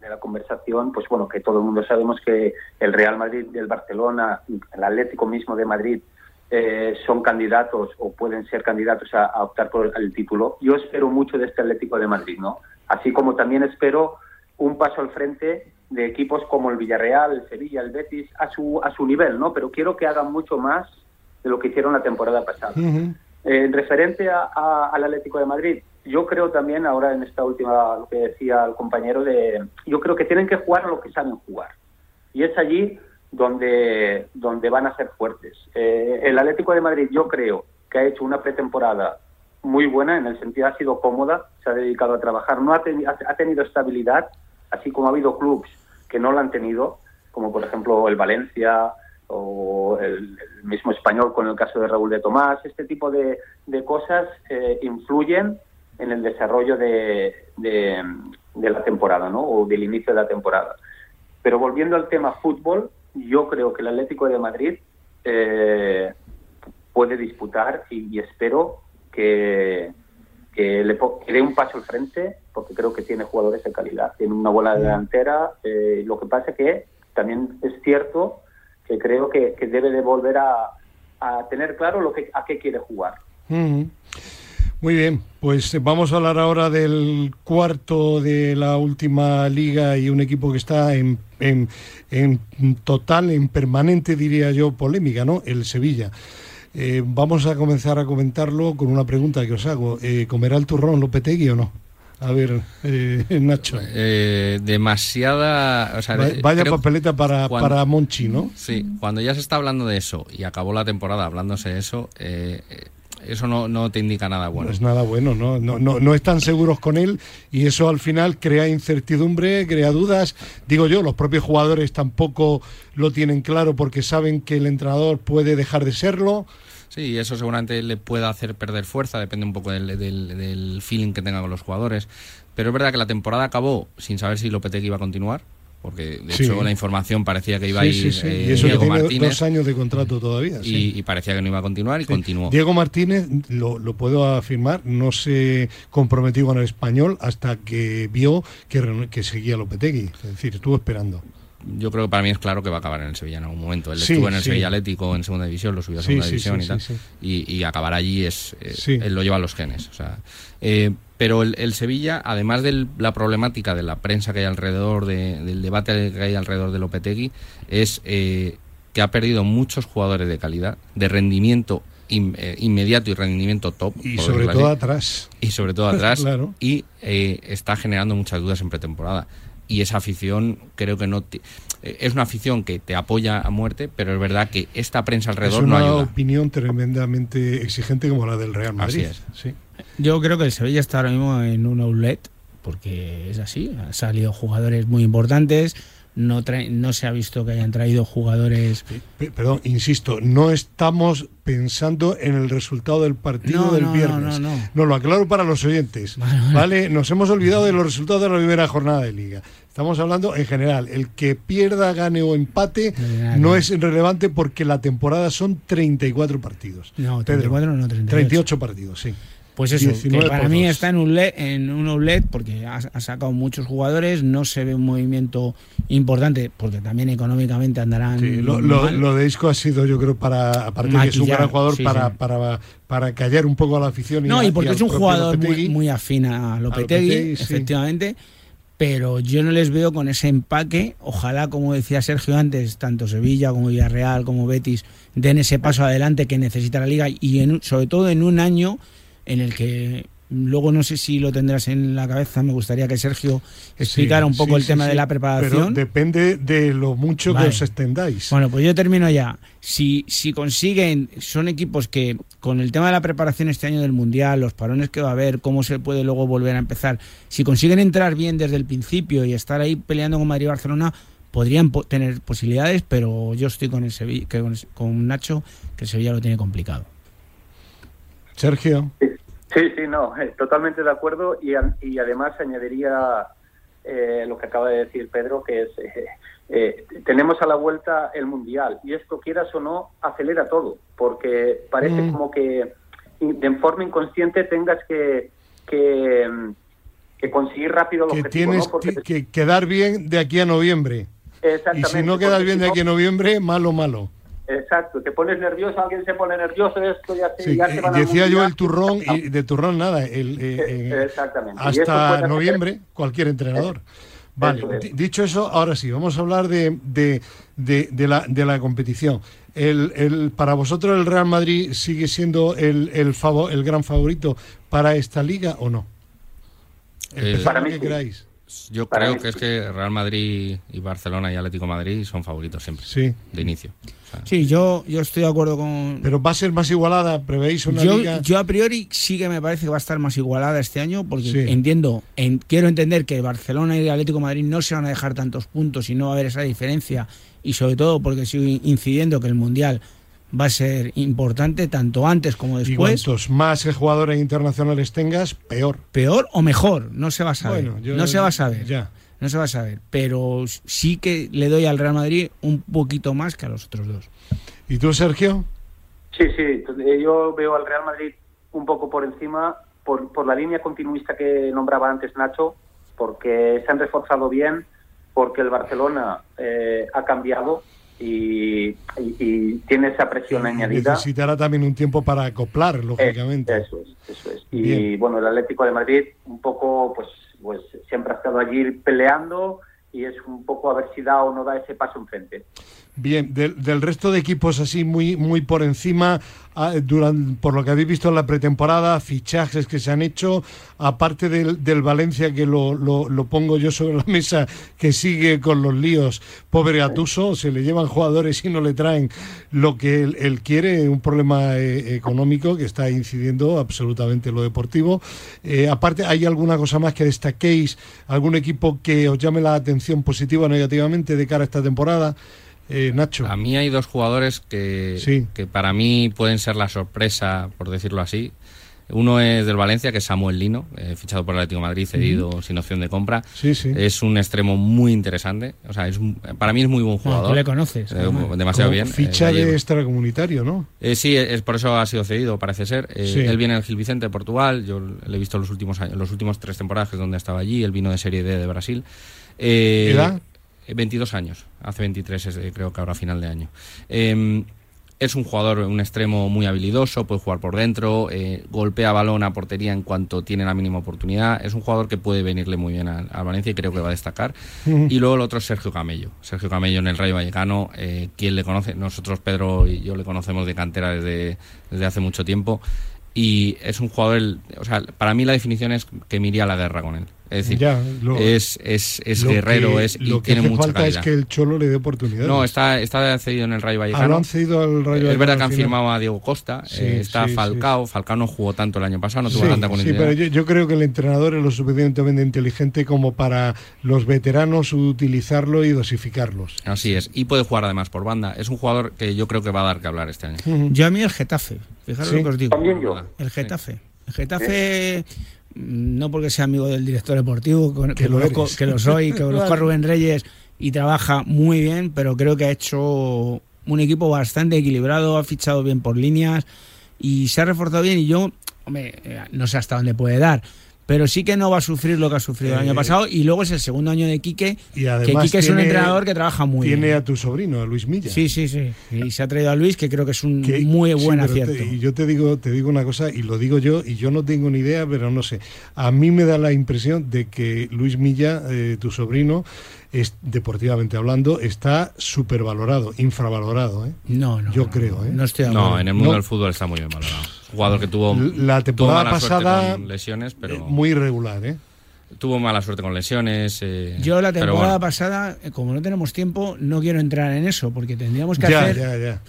de la conversación, pues bueno, que todo el mundo sabemos que el Real Madrid, el Barcelona, el Atlético mismo de Madrid eh, son candidatos o pueden ser candidatos a, a optar por el título. Yo espero mucho de este Atlético de Madrid, ¿no? Así como también espero un paso al frente de equipos como el Villarreal, el Sevilla, el Betis, a su, a su nivel, ¿no? Pero quiero que hagan mucho más de lo que hicieron la temporada pasada. Eh, en referente a, al Atlético de Madrid, yo creo también, ahora en esta última, lo que decía el compañero, de, yo creo que tienen que jugar lo que saben jugar. Y es allí donde, donde van a ser fuertes. Eh, el Atlético de Madrid, yo creo que ha hecho una pretemporada muy buena, en el sentido ha sido cómoda, se ha dedicado a trabajar, no ha, ha tenido estabilidad, así como ha habido clubes que no la han tenido, como por ejemplo el Valencia o el, mismo español con el caso de Raúl de Tomás, este tipo de, de cosas eh, influyen en el desarrollo de, de, la temporada, ¿no? O del inicio de la temporada. Pero volviendo al tema fútbol, yo creo que el Atlético de Madrid eh, puede disputar y espero que, que le dé un paso al frente, porque creo que tiene jugadores de calidad. Tiene una bola delantera. Eh, lo que pasa es que también es cierto que creo que, debe de volver a, tener claro lo que, a qué quiere jugar. Muy bien, pues vamos a hablar ahora del cuarto de la última liga y un equipo que está en, en, en total, en permanente, diría yo, polémica, ¿no? El Sevilla. Eh, vamos a comenzar a comentarlo con una pregunta que os hago. Eh, ¿Comerá el turrón Lopetegui o no? A ver, eh, Nacho. demasiada. vaya papeleta para, para Monchi, ¿no? Sí, cuando ya se está hablando de eso y acabó la temporada hablándose de eso, eso no, no, te indica nada bueno. No es nada bueno, ¿no? No, no, no están seguros con él y eso al final crea incertidumbre, crea dudas. Digo yo, los propios jugadores tampoco lo tienen claro porque saben que el entrenador puede dejar de serlo. Sí, eso seguramente le puede hacer perder fuerza, depende un poco del, del, feeling que tenga con los jugadores. Pero es verdad que la temporada acabó sin saber si Lopetegui iba a continuar porque de hecho la información parecía que iba a ir eh, y eso Diego tiene Martínez. dos años de contrato todavía y, parecía que no iba a continuar y continuó Diego Martínez lo, lo, puedo afirmar no se comprometió con el español hasta que vio que, que seguía Lopetegui. Es decir estuvo esperando. Yo creo que para mí es claro que va a acabar en el Sevilla en algún momento. Él estuvo en el Sevilla Atlético en segunda división, lo subió a segunda división y tal. Y, acabar allí es. Eh, él lo lleva a los genes. O sea, eh, pero el, Sevilla, además de la problemática de la prensa que hay alrededor, del debate que hay alrededor de Lopetegui, es eh, que ha perdido muchos jugadores de calidad, de rendimiento inmediato y rendimiento top. Y sobre todo atrás. Y sobre todo atrás. Y está generando muchas dudas en pretemporada y esa afición creo que no eh, es una afición que te apoya a muerte, pero es verdad que esta prensa alrededor no ayuda. Es una opinión tremendamente exigente como la del Real Madrid. Así es. Sí. Yo creo que el Sevilla está ahora mismo en un outlet porque es así, han salido jugadores muy importantes, no, no se ha visto que hayan traído jugadores. Perdón, insisto, no estamos pensando en el resultado del partido del viernes. No, no, lo aclaro para los oyentes. Vale, nos hemos olvidado de los resultados de la primera jornada de liga. Estamos hablando en general. El que pierda, gane o empate no es relevante porque la temporada son 34 partidos. No, 34 no, 38 partidos, sí. Pues eso, que para mí está en un, LED, en un outlet porque ha, sacado muchos jugadores, no se ve un movimiento importante, porque también económicamente andarán. Sí, lo, de Isco ha sido, yo creo, para, aparte de que es un gran jugador, para, Para, para callar un poco a la afición. Y no, y porque es un jugador muy, muy, afín a Lopetegui, efectivamente pero yo no les veo con ese empaque. Ojalá, como decía Sergio antes, tanto Sevilla como Villarreal como Betis den ese paso adelante que necesita la liga y sobre todo en un año en el que Luego no sé si lo tendrás en la cabeza, me gustaría que Sergio explicara un poco el tema de la preparación. Pero depende de lo mucho que os extendáis. Bueno, pues yo termino ya. Si, si consiguen, son equipos que con el tema de la preparación este año del Mundial, los parones que va a haber, cómo se puede luego volver a empezar, si consiguen entrar bien desde el principio y estar ahí peleando con Madrid y Barcelona, podrían tener posibilidades, pero yo estoy con, el Sevilla, con, con Nacho, que el Sevilla lo tiene complicado. Sergio. Sí, sí, no, eh, totalmente de acuerdo y, y además añadiría eh, lo que acaba de decir Pedro, que es, eh, tenemos a la vuelta el Mundial y esto, quieras o no, acelera todo, porque parece mm. como que de forma inconsciente tengas que, que, conseguir rápido los que Tienes que, quedar bien de aquí a noviembre. Y si no quedas bien de aquí a noviembre, malo, malo. Exacto, te pones nervioso, alguien se pone nervioso, esto ya se, ya se van Decía yo el turrón, y de turrón nada, el, eh, eh, Exactamente. hasta noviembre cualquier entrenador. Vale, dicho eso, ahora sí, vamos a hablar de, de, de, la, de la competición. El, el, para vosotros el Real Madrid sigue siendo el, el, el gran favorito para esta liga o no? para mí, queráis. Yo creo que es que Real Madrid y Barcelona y Atlético Madrid son favoritos siempre. Sí. De inicio. sí, yo, yo estoy de acuerdo con. Pero va a ser más igualada, prevéis una yo, liga. Yo a priori sí que me parece que va a estar más igualada este año, porque entiendo, quiero entender que Barcelona y Atlético Madrid no se van a dejar tantos puntos y no va a haber esa diferencia. Y sobre todo porque sigo incidiendo que el Mundial va a ser importante tanto antes como después. Y cuantos más jugadores internacionales tengas, peor. Peor o mejor, no se va a saber. no se va a saber. Ya. No se va a saber. Pero sí que le doy al Real Madrid un poquito más que a los otros dos. ¿Y tú, Sergio? Sí, sí. Yo veo al Real Madrid un poco por encima por, por la línea continuista que nombraba antes Nacho, porque se han reforzado bien, porque el Barcelona eh, ha cambiado y, tiene esa presión añadida. Necesitará también un tiempo para acoplar, lógicamente. eso es, eso es. Y bueno, el Atlético de Madrid un poco, pues, pues siempre ha estado allí peleando y es un poco a ver si da o no da ese paso enfrente. Bien, del, del resto de equipos así muy, muy por encima, Ah, durante, por lo que habéis visto en la pretemporada, fichajes que se han hecho, aparte del, del Valencia, que lo, lo, pongo yo sobre la mesa, que sigue con los líos, pobre Atuso, se le llevan jugadores y no le traen lo que él, quiere, un problema eh, económico que está incidiendo absolutamente en lo deportivo. Eh, aparte, ¿hay alguna cosa más que destaquéis? ¿Algún equipo que os llame la atención positiva o negativamente de cara a esta temporada? Eh, Nacho. A mí hay dos jugadores que, que para mí pueden ser la sorpresa, por decirlo así. Uno es del Valencia, que es Samuel Lino, eh, fichado por el Atlético de Madrid, cedido sin opción de compra. Sí, sí. Es un extremo muy interesante. O sea, es para mí es muy buen jugador. le conoces. Eh, demasiado bien. Ficha de extracomunitario, ¿no? sí, es, por eso ha sido cedido, parece ser. Él viene del Gil Vicente, Portugal. Yo le he visto los últimos años, los últimos tres temporadas donde estaba allí. Él vino de Serie D de Brasil. ¿Edad? 22 años, hace 23 creo que ahora final de año. Em, es un jugador, un extremo muy habilidoso, puede jugar por dentro, eh, golpea balón a portería en cuanto tiene la mínima oportunidad. Es un jugador que puede venirle muy bien al Valencia y creo que va a destacar. Y luego el otro es Sergio Camello. Sergio Camello en el Rayo Vallecano, eh, quien le conoce, nosotros Pedro y yo le conocemos de cantera desde, desde hace mucho tiempo. Y es un jugador, o sea, para mí la definición es que me iría a la guerra con él. Es decir, es, es, es guerrero es, y tiene mucha falta es que el Cholo le dé oportunidad. No, está, está cedido en el Rayo Vallecano. Ah, lo han cedido al Rayo Vallecano. Es verdad que han firmado a Diego Costa. Eh, está Falcao. Falcao no jugó tanto el año pasado, no tuvo tanta continuidad. Sí, pero yo, creo que el entrenador es lo suficientemente inteligente como para los veteranos utilizarlo y dosificarlos. Así es. Y puede jugar además por banda. Es un jugador que yo creo que va a dar que hablar este año. Yo a mí el Getafe. Fijaros lo que os digo. También yo. El Getafe. El Getafe no porque sea amigo del director deportivo, que, lo, que lo soy, que conozco a Rubén Reyes y trabaja muy bien, pero creo que ha hecho un equipo bastante equilibrado, ha fichado bien por líneas y se ha reforzado bien. Y yo, hombre, eh, no sé hasta dónde puede dar pero sí que no va a sufrir lo que ha sufrido el año Eh, pasado y luego es el segundo año de Quique Y que Quique es un tiene- entrenador que trabaja muy Tiene bien a tu sobrino, a Luis Milla. sí sí sí y se ha traído a Luis que creo que es un Que- muy sí, buen te- acierto y yo te digo, te digo una cosa, y lo digo yo, y yo no tengo ni idea, pero no sé. A mí me da la impresión de que Luis Milla, eh, tu sobrino, es, deportivamente hablando, está supervalorado, infravalorado. ¿eh? no no Yo no, creo, ¿eh? no estoy No, en el mundo No. del fútbol está muy bien valorado. Jugador que tuvo, La tuvo temporada mala suerte pasada, con lesiones, pero Eh, Muy irregular, ¿eh? tuvo mala suerte con lesiones. eh, yo la pero temporada bueno. pasada eh, como no tenemos tiempo no quiero entrar en eso porque tendríamos que Ya, hacer ya, ya.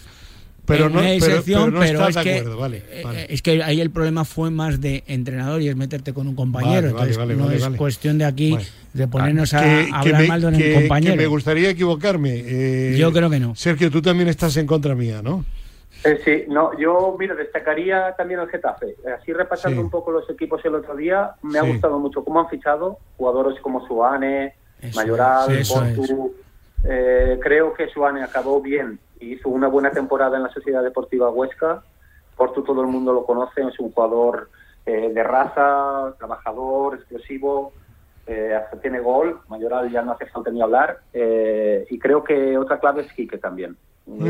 Pero en no, una pero, pero no estás es de que, acuerdo, vale. vale. es que ahí el problema fue más de entrenador y es meterte con un compañero. Vale, vale, Entonces, vale, no vale, es vale. cuestión de aquí Vale. de ponernos a, Que- a que hablar me- mal de un compañero. que me gustaría equivocarme. eh, Yo creo que no. Sergio, tú también estás en contra mía, ¿no? Eh, sí, no, yo, mira, destacaría también el Getafe. Eh, Así repasando Sí. un poco los equipos el otro día, me ha Sí. gustado mucho cómo han fichado jugadores como Eso Mayoral, eso Portu. Eh, creo que Suane acabó bien y hizo una buena temporada en la Sociedad Deportiva Huesca. Portu todo el mundo lo conoce, es un jugador eh, de raza, trabajador, explosivo, eh, hasta tiene gol. Mayoral ya no hace falta ni hablar. Eh, y creo que otra clave es Quique también.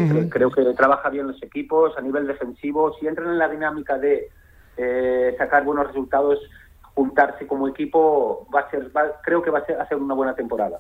Creo, creo que trabaja bien los equipos a nivel defensivo. Si entran en la dinámica de eh, sacar buenos resultados, juntarse como equipo, va a ser, va- creo que va a ser, hacer una buena temporada.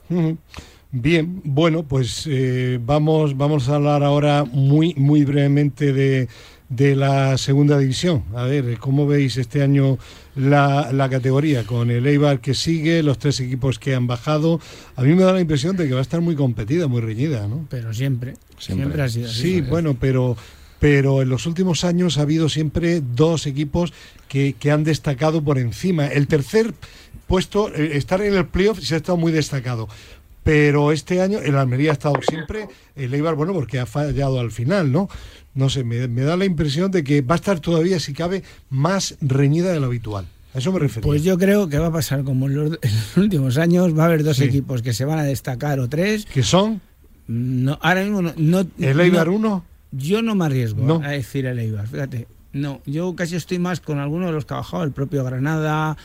Bien, bueno, pues eh, vamos, vamos a hablar ahora muy, muy brevemente de, de la segunda división. A ver, ¿cómo veis este año la, la categoría? Con el Eibar que sigue, los tres equipos que han bajado. A mí me da la impresión de que va a estar muy competida, muy reñida, ¿no? Pero siempre, siempre, Siempre. ha sido así. Sí, bueno, pero, pero en los últimos años ha habido siempre dos equipos que, que han destacado por encima. El tercer puesto, eh, estar en el playoff, se ha estado muy destacado. Pero este año el Almería ha estado siempre, el Eibar, bueno, porque ha fallado al final, ¿no? No sé, me, me da la impresión de que va a estar todavía, si cabe, más reñida de lo habitual. A eso me refiero. Pues yo creo que va a pasar como en los, en los últimos años, va a haber dos Sí. equipos que se van a destacar o tres. que son No, ahora mismo no, no- el Eibar no- 1. Yo no me arriesgo No. a decir el Eibar, fíjate. No, yo casi estoy más con alguno de los que ha bajado, el propio Granada,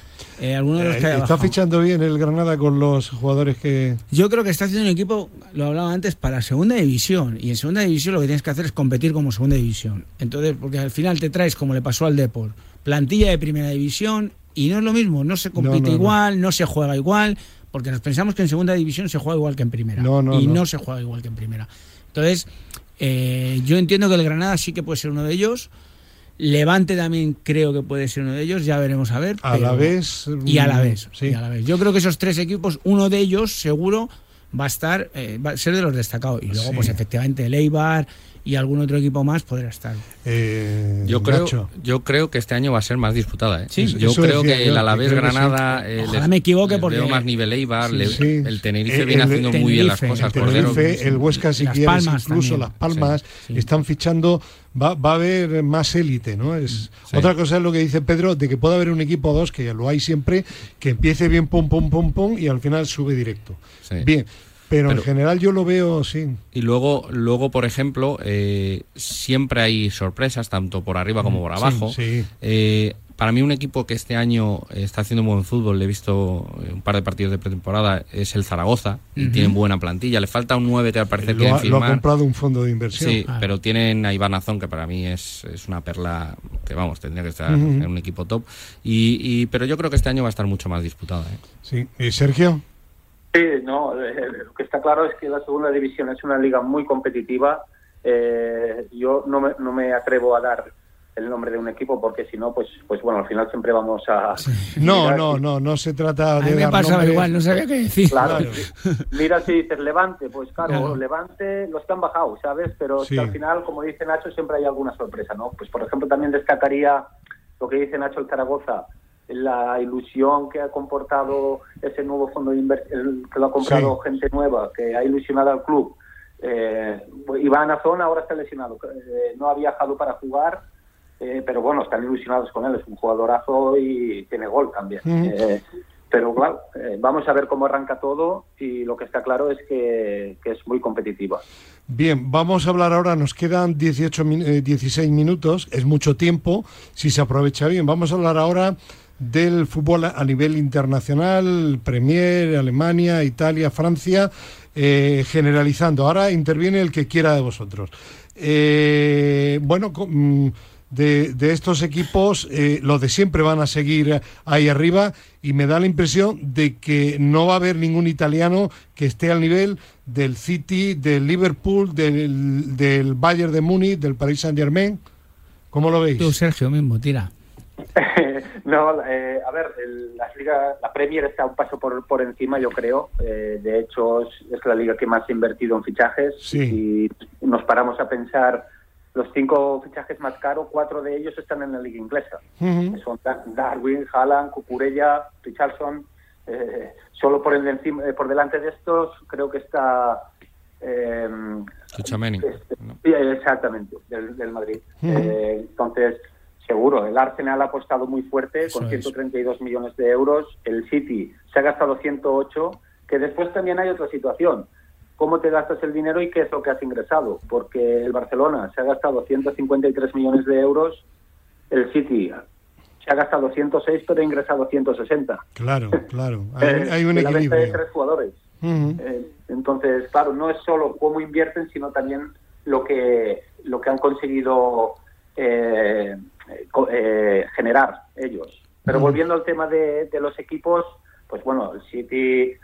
eh, alguno de los que ha está bajado. fichando bien el Granada con los jugadores que. Yo creo que está haciendo un equipo, lo hablaba antes, para segunda división. Y en segunda división lo que tienes que hacer es competir como segunda división. Entonces, porque al final te traes, como le pasó al Depor, plantilla de primera división y no es lo mismo, no se compite no, no. igual, no se juega igual, porque nos pensamos que en segunda división se juega igual que en primera. Y no. no. se juega igual que en primera. Entonces, eh, yo entiendo que el Granada sí que puede ser uno de ellos. Levante también creo que puede ser uno de ellos, ya veremos a ver. A pero- la vez. y a la vez, Sí. y a la vez. Yo creo que esos tres equipos, uno de ellos seguro va a estar, eh, va a ser de los destacados. Y luego, Sí. pues efectivamente, el Eibar y algún otro equipo más podrá estar. Eh, Yo creo, Nacho. yo creo que este año va a ser más disputada. ¿eh? Sí, yo creo decía que yo, el Alavés que sí. Granada. eh, Ojalá les- me equivoque porque- Veo más nivel Eibar. Sí, le- sí. El Tenerife El- viene el haciendo muy bien las cosas El. Tenerife, el Huesca, si Las quieres, incluso también. Las Palmas, Sí. están fichando. Va, va a haber más élite, ¿no? Es Sí. Otra cosa es lo que dice Pedro, de que puede haber un equipo o dos, que ya lo hay siempre, que empiece bien, pum, pum, pum, pum, y al final sube directo. Sí. Bien, pero, en general yo lo veo, sí. Y luego, luego por ejemplo, eh, siempre hay sorpresas, tanto por arriba como por abajo. sí. Eh, para mí un equipo que este año está haciendo un buen fútbol, le he visto eh, un par de partidos de pretemporada, es el Zaragoza, y tienen buena plantilla. Le falta un 9 que al parecer Lo ha, lo ha comprado un fondo de inversión. Sí, Ah. pero tienen a Iván Azón, que para mí es, es una perla que, vamos, tendría que estar en un equipo top. Y, y- pero yo creo que este año va a estar mucho más disputada. ¿eh? Sí. ¿Y Sergio? Sí, no, eh, lo que está claro es que la segunda división es una liga muy competitiva. Eh, yo no me, no me atrevo a dar el nombre de un equipo porque si no, pues, pues bueno, al final siempre vamos a... No, no, si- no, no se trata A de mí me dar pasaba nombres. igual, no sabía qué decir. Claro, Claro. mira si dices Levante, pues claro, Claro. Levante los que han bajado, ¿sabes? Pero es Sí. que al final, como dice Nacho, siempre hay alguna sorpresa, ¿no? Pues por ejemplo también destacaría lo que dice Nacho el Zaragoza, la ilusión que ha comportado ese nuevo fondo de inversión, que lo ha comprado gente nueva, que ha ilusionado al club. Eh, Iván Azón ahora está lesionado, eh, no ha viajado para jugar, eh, pero bueno, están ilusionados con él, es un jugadorazo y tiene gol también. Eh, pero claro, eh, vamos a ver cómo arranca todo y lo que está claro es que, es muy competitiva. Bien, vamos a hablar ahora, nos quedan 18, 16 minutos, es mucho tiempo, si se aprovecha bien. Vamos a hablar ahora del fútbol a nivel internacional, Premier, Alemania, Italia, Francia, eh, generalizando. Ahora interviene el que quiera de vosotros. Eh, bueno, mm, de, estos equipos, eh, los de siempre van a seguir ahí arriba y me da la impresión de que no va a haber ningún italiano que esté al nivel del City, del Liverpool, del, del Bayern de Múnich, del Paris Saint Germain. ¿Cómo lo veis? Tú, Sergio, mismo, tira. no, eh, a ver, la, la Premier está un paso por, por encima, yo creo. Eh, de hecho, es, la liga que más ha invertido en fichajes. Sí. Y nos paramos a pensar los cinco fichajes más caros, cuatro de ellos están en la liga inglesa. Son Darwin, Haaland, Cucurella, Richardson. Eh, solo por, el encima, eh, por delante de estos creo que está... Eh, este, exactamente, del, Madrid. Eh, entonces, seguro, el Arsenal ha apostado muy fuerte con 132 millones de euros. El City se ha gastado 108, que después también hay otra situación cómo te gastas el dinero y qué es lo que has ingresado. Porque el Barcelona se ha gastado 153 millones de euros, el City se ha gastado 106 pero ha ingresado 160. Claro, claro. Hay, un equilibrio. de tres jugadores. Eh, entonces, claro, no es solo cómo invierten, sino también lo que, lo que han conseguido eh, eh, generar ellos. Pero volviendo al tema de, de los equipos, pues bueno, el City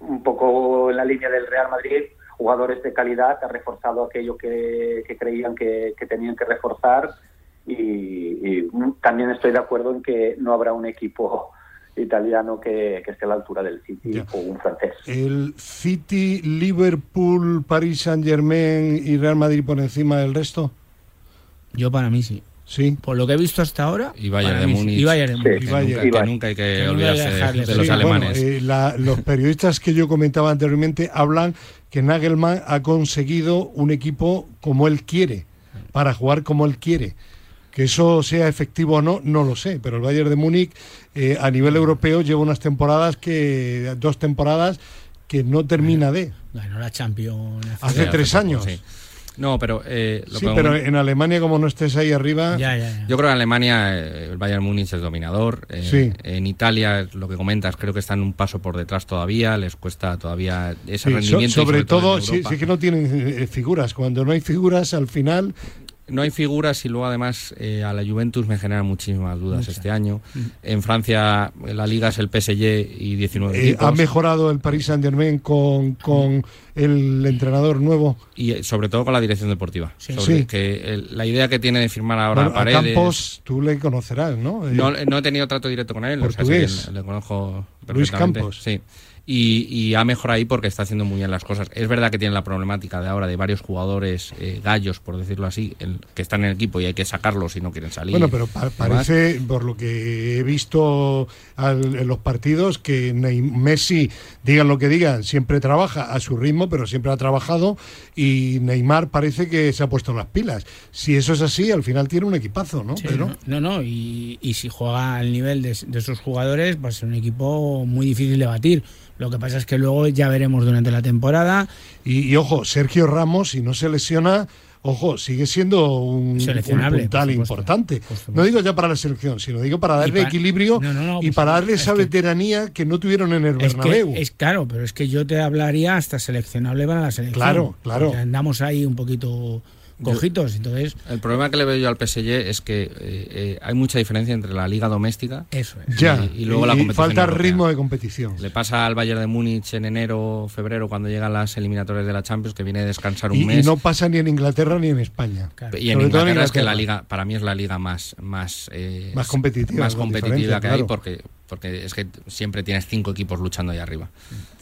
un poco en la línea del Real Madrid, jugadores de calidad, ha reforzado aquello que, creían que, tenían que reforzar y, también estoy de acuerdo en que no habrá un equipo italiano que, esté a la altura del City o un francés. El City, Liverpool, Paris Saint Germain y Real Madrid por encima del resto. Yo para mí sí. Sí. Por lo que he visto hasta ahora. Y Bayern de Múnich. Y Bayern de Múnich. Que, nunca, hay que, olvidarse de, los alemanes. Eh, los periodistas que yo comentaba anteriormente hablan que Nagelmann ha conseguido un equipo como él quiere, para jugar como él quiere. Que eso sea efectivo o no, no lo sé, pero el Bayern de Múnich eh, a nivel europeo lleva unas temporadas que, dos temporadas que no termina de. Bueno, la Champions. Hace tres años. No, pero... Eh, sí, pero en Alemania, como no estés ahí arriba... Yo creo que en Alemania eh, el Bayern Múnich es dominador. Eh, en Italia, lo que comentas, creo que están un paso por detrás todavía. Les cuesta todavía ese rendimiento. sobre, todo, sí, que no tienen figuras. Cuando no hay figuras, al final no hay figuras y luego además eh, a la Juventus me genera muchísimas dudas este año. En Francia la liga es el PSG y 19 eh, ¿Ha mejorado el Paris Saint Germain con, con el entrenador nuevo? Y eh, sobre todo con la dirección deportiva. Sí. Que la idea que tiene de firmar ahora bueno, Paredes... Campos tú le conocerás, ¿no? ¿no? No he tenido trato directo con él. Portugués. le conozco Luis Campos. Sí y, ha mejorado ahí porque está haciendo muy bien las cosas. Es verdad que tiene la problemática de ahora de varios jugadores eh, gallos, por decirlo así, que están en el equipo y hay que sacarlos si no quieren salir. Bueno, pero parece, por lo que he visto en los partidos, que Messi, digan lo que digan, siempre trabaja a su ritmo, pero siempre ha trabajado y Neymar parece que se ha puesto las pilas. Si eso es así, al final tiene un equipazo, ¿no? pero... No, no, y, si juega al nivel de, de esos jugadores, va a ser un equipo muy difícil de batir. Lo que pasa es que luego ya veremos durante la temporada. Y, ojo, Sergio Ramos, si no se lesiona, ojo, sigue siendo un, puntal importante. No digo ya para la selección, sino digo para darle equilibrio y para darle esa veteranía que no tuvieron en el Bernabéu. Es, claro, pero es que yo te hablaría hasta seleccionable para la selección. Claro, claro. Andamos ahí un poquito cojitos. Entonces, el problema que le veo yo al PSG es que eh, eh, hay mucha diferencia entre la liga doméstica Eso y, luego la competición. Falta ritmo de competición. Le pasa al Bayern de Múnich en enero, febrero, cuando llegan las eliminatorias de la Champions, que viene a descansar un mes. Y no pasa ni en Inglaterra ni en España. Y en Inglaterra, es que la liga, para mí es la liga más más eh, más competitiva, más competitiva que hay porque porque es que siempre tienes cinco equipos luchando ahí arriba.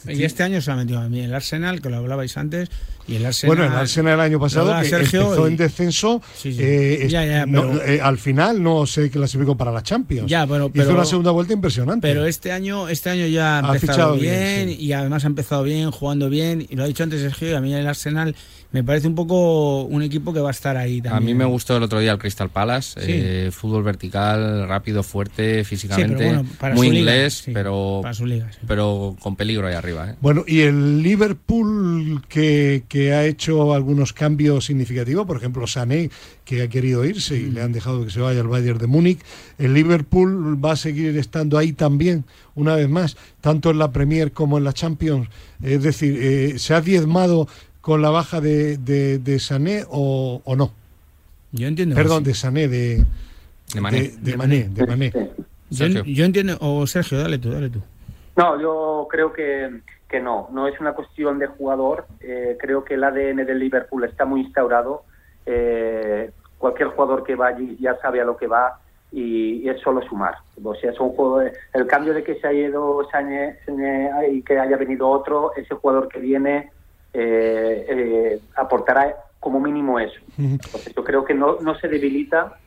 Y este año se ha metido a mí el Arsenal, que lo hablabais antes, y el Arsenal... Bueno, el Arsenal el año pasado, que empezó en descenso, eh, eh, al final no se clasificó para la Champions. Ya, pero, Hizo una segunda vuelta impresionante. Pero este año, este año ya ha, empezado bien, y además ha empezado bien, jugando bien, y lo ha dicho antes Sergio, y a mí el Arsenal me parece un poco un equipo que va a estar ahí también. A mí me gustó el otro día el Crystal Palace, eh, fútbol vertical, rápido, fuerte, físicamente, muy inglés, pero, pero con peligro ahí arriba. ¿eh? Bueno, y el Liverpool que, que, ha hecho algunos cambios significativos, por ejemplo, Sané, que ha querido irse y le han dejado que se vaya al Bayern de Múnich, el Liverpool va a seguir estando ahí también, una vez más, tanto en la Premier como en la Champions. Es decir, eh, se ha diezmado con la baja de, de, Sané o, no? Yo entiendo. Perdón, de Sané, de, de Mané. De, Mané, de Mané. Yo, entiendo, o Sergio, dale tú, dale tú. No, yo creo que, que no, no es una cuestión de jugador. Eh, creo que el ADN del Liverpool está muy instaurado. Eh, cualquier jugador que va allí ya sabe a lo que va y, es solo sumar. O sea, es un juego, el cambio de que se haya ido Sané, y que haya venido otro, ese jugador que viene eh, eh, aportará como mínimo eso. Entonces yo creo que no, no se debilita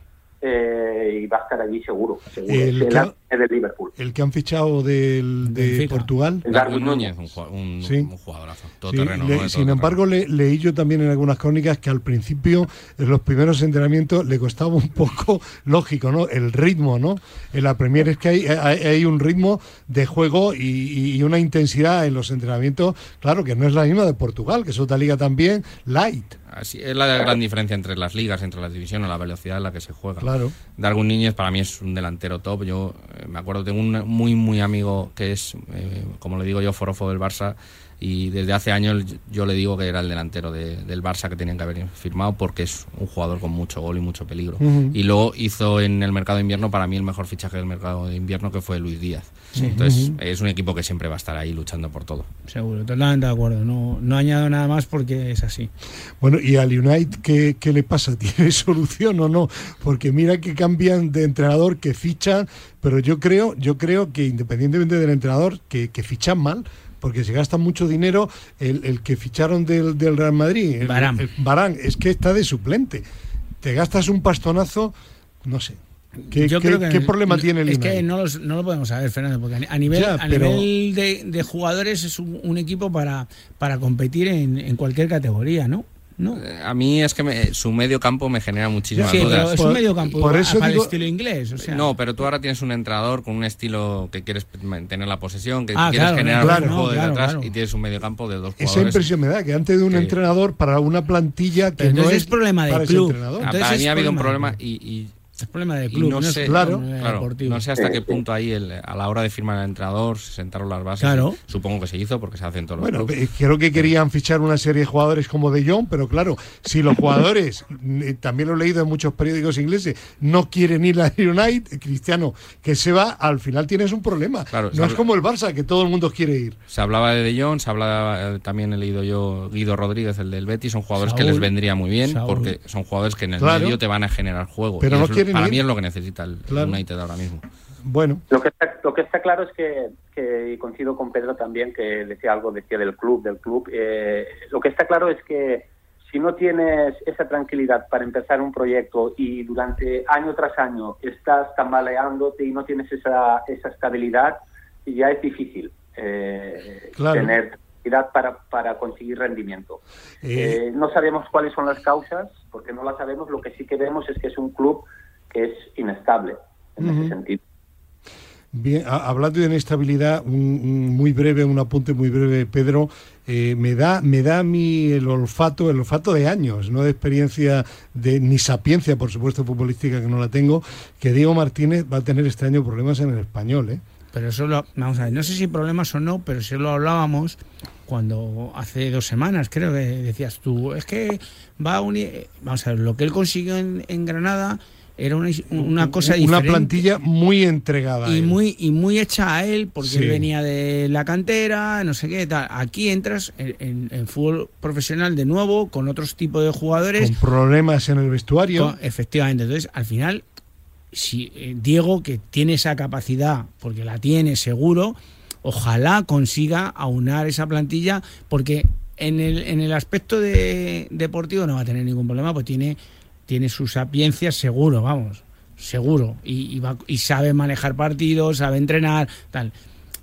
eh, y va a estar allí seguro. El, que, Liverpool. el que han fichado del, de Portugal. Darwin Núñez, un, jugadorazo. Todo terreno, sin embargo, leí yo también en algunas crónicas que al principio, en los primeros entrenamientos, le costaba un poco, lógico, ¿no? El ritmo, ¿no? En la Premier es que hay, hay, un ritmo de juego y, y, una intensidad en los entrenamientos, claro, que no es la misma de Portugal, que es otra liga también light. Así es la gran diferencia entre las ligas, entre las divisiones, la velocidad en la que se juega. Claro. Darwin Núñez para mí es un delantero top. Yo eh, me acuerdo, tengo un muy, muy amigo que es, eh, como le digo yo, forofo del Barça y desde hace años yo le digo que era el delantero del Barça que tenían que haber firmado porque es un jugador con mucho gol y mucho peligro. Y luego hizo en el mercado de invierno para mí el mejor fichaje del mercado de invierno que fue Luis Díaz. Entonces es un equipo que siempre va a estar ahí luchando por todo. Seguro, totalmente de acuerdo. No, no añado nada más porque es así. Bueno, ¿y al United qué, qué le pasa? ¿Tiene solución o no? Porque mira que cambian de entrenador, que fichan, pero yo creo, yo creo que independientemente del entrenador, que, que fichan mal porque se gasta mucho dinero el, que ficharon del, Real Madrid, el Barán. es que está de suplente. Te gastas un pastonazo, no sé. ¿Qué, ¿qué, problema tiene el Es que no, lo podemos saber, Fernando, porque a nivel, a nivel de, jugadores es un, equipo para, para competir en, en cualquier categoría, ¿no? No. Eh, a mí es que su medio campo me genera muchísimas sí, dudas. Pero es un medio campo por eso digo, estilo inglés. No, pero tú ahora tienes un entrenador con un estilo que quieres tener la posesión, que ah, quieres generar un juego de atrás y tienes un medio campo de dos jugadores. Esa impresión me da que antes de un entrenador para una plantilla que no es, problema del club. Para mí ha habido un problema y es problema de club, no, sé, claro, no sé hasta qué punto ahí a la hora de firmar al entrenador se sentaron las bases. Supongo que se hizo porque se hacen todos bueno, los Bueno, creo que querían fichar una serie de jugadores como De Jong, pero claro, si los jugadores, eh, también lo he leído en muchos periódicos ingleses, no quieren ir a United, Cristiano, que se va, al final tienes un problema. no es como el Barça, que todo el mundo quiere ir. Se hablaba de De Jong, se hablaba, eh, también he leído yo Guido Rodríguez, el del Betis, son jugadores que les vendría muy bien, porque son jugadores que en el medio te van a generar juego. Pero no quieren para mí es lo que necesitan el United ahora mismo. Bueno. Lo que está, lo que está claro es que, que, y coincido con Pedro también, que decía algo, decía del club, del club. Eh, lo que está claro es que si no tienes esa tranquilidad para empezar un proyecto y durante año tras año estás tambaleándote y no tienes esa, esa estabilidad, ya es difícil eh, tener tranquilidad para, para conseguir rendimiento. Eh. no sabemos cuáles son las causas, porque no las sabemos. Lo que sí que vemos es que es un club que es inestable en ese sentido. Bien, hablando de inestabilidad, un, muy breve, un apunte muy breve, Pedro, eh, me da me da a mí el olfato, el olfato de años, no de experiencia de ni sapiencia, por supuesto, futbolística que no la tengo, que Diego Martínez va a tener este año problemas en el español, ¿eh? Pero eso lo, vamos a ver, no sé si problemas o no, pero si lo hablábamos cuando hace dos semanas, creo que decías tú, es que va a unir, vamos a ver, lo que él consiguió en Granada era una, una cosa diferente. Una plantilla muy entregada. Y muy, y muy hecha a él, porque venía de la cantera, no sé qué, tal. Aquí entras en, fútbol profesional de nuevo, con otros tipos de jugadores. Con problemas en el vestuario. efectivamente. Entonces, al final, si eh, Diego, que tiene esa capacidad, porque la tiene seguro, ojalá consiga aunar esa plantilla, porque en el, en el aspecto de, deportivo no va a tener ningún problema, pues tiene tiene su sapiencia seguro, vamos, seguro. Y, y, sabe manejar partidos, sabe entrenar, tal.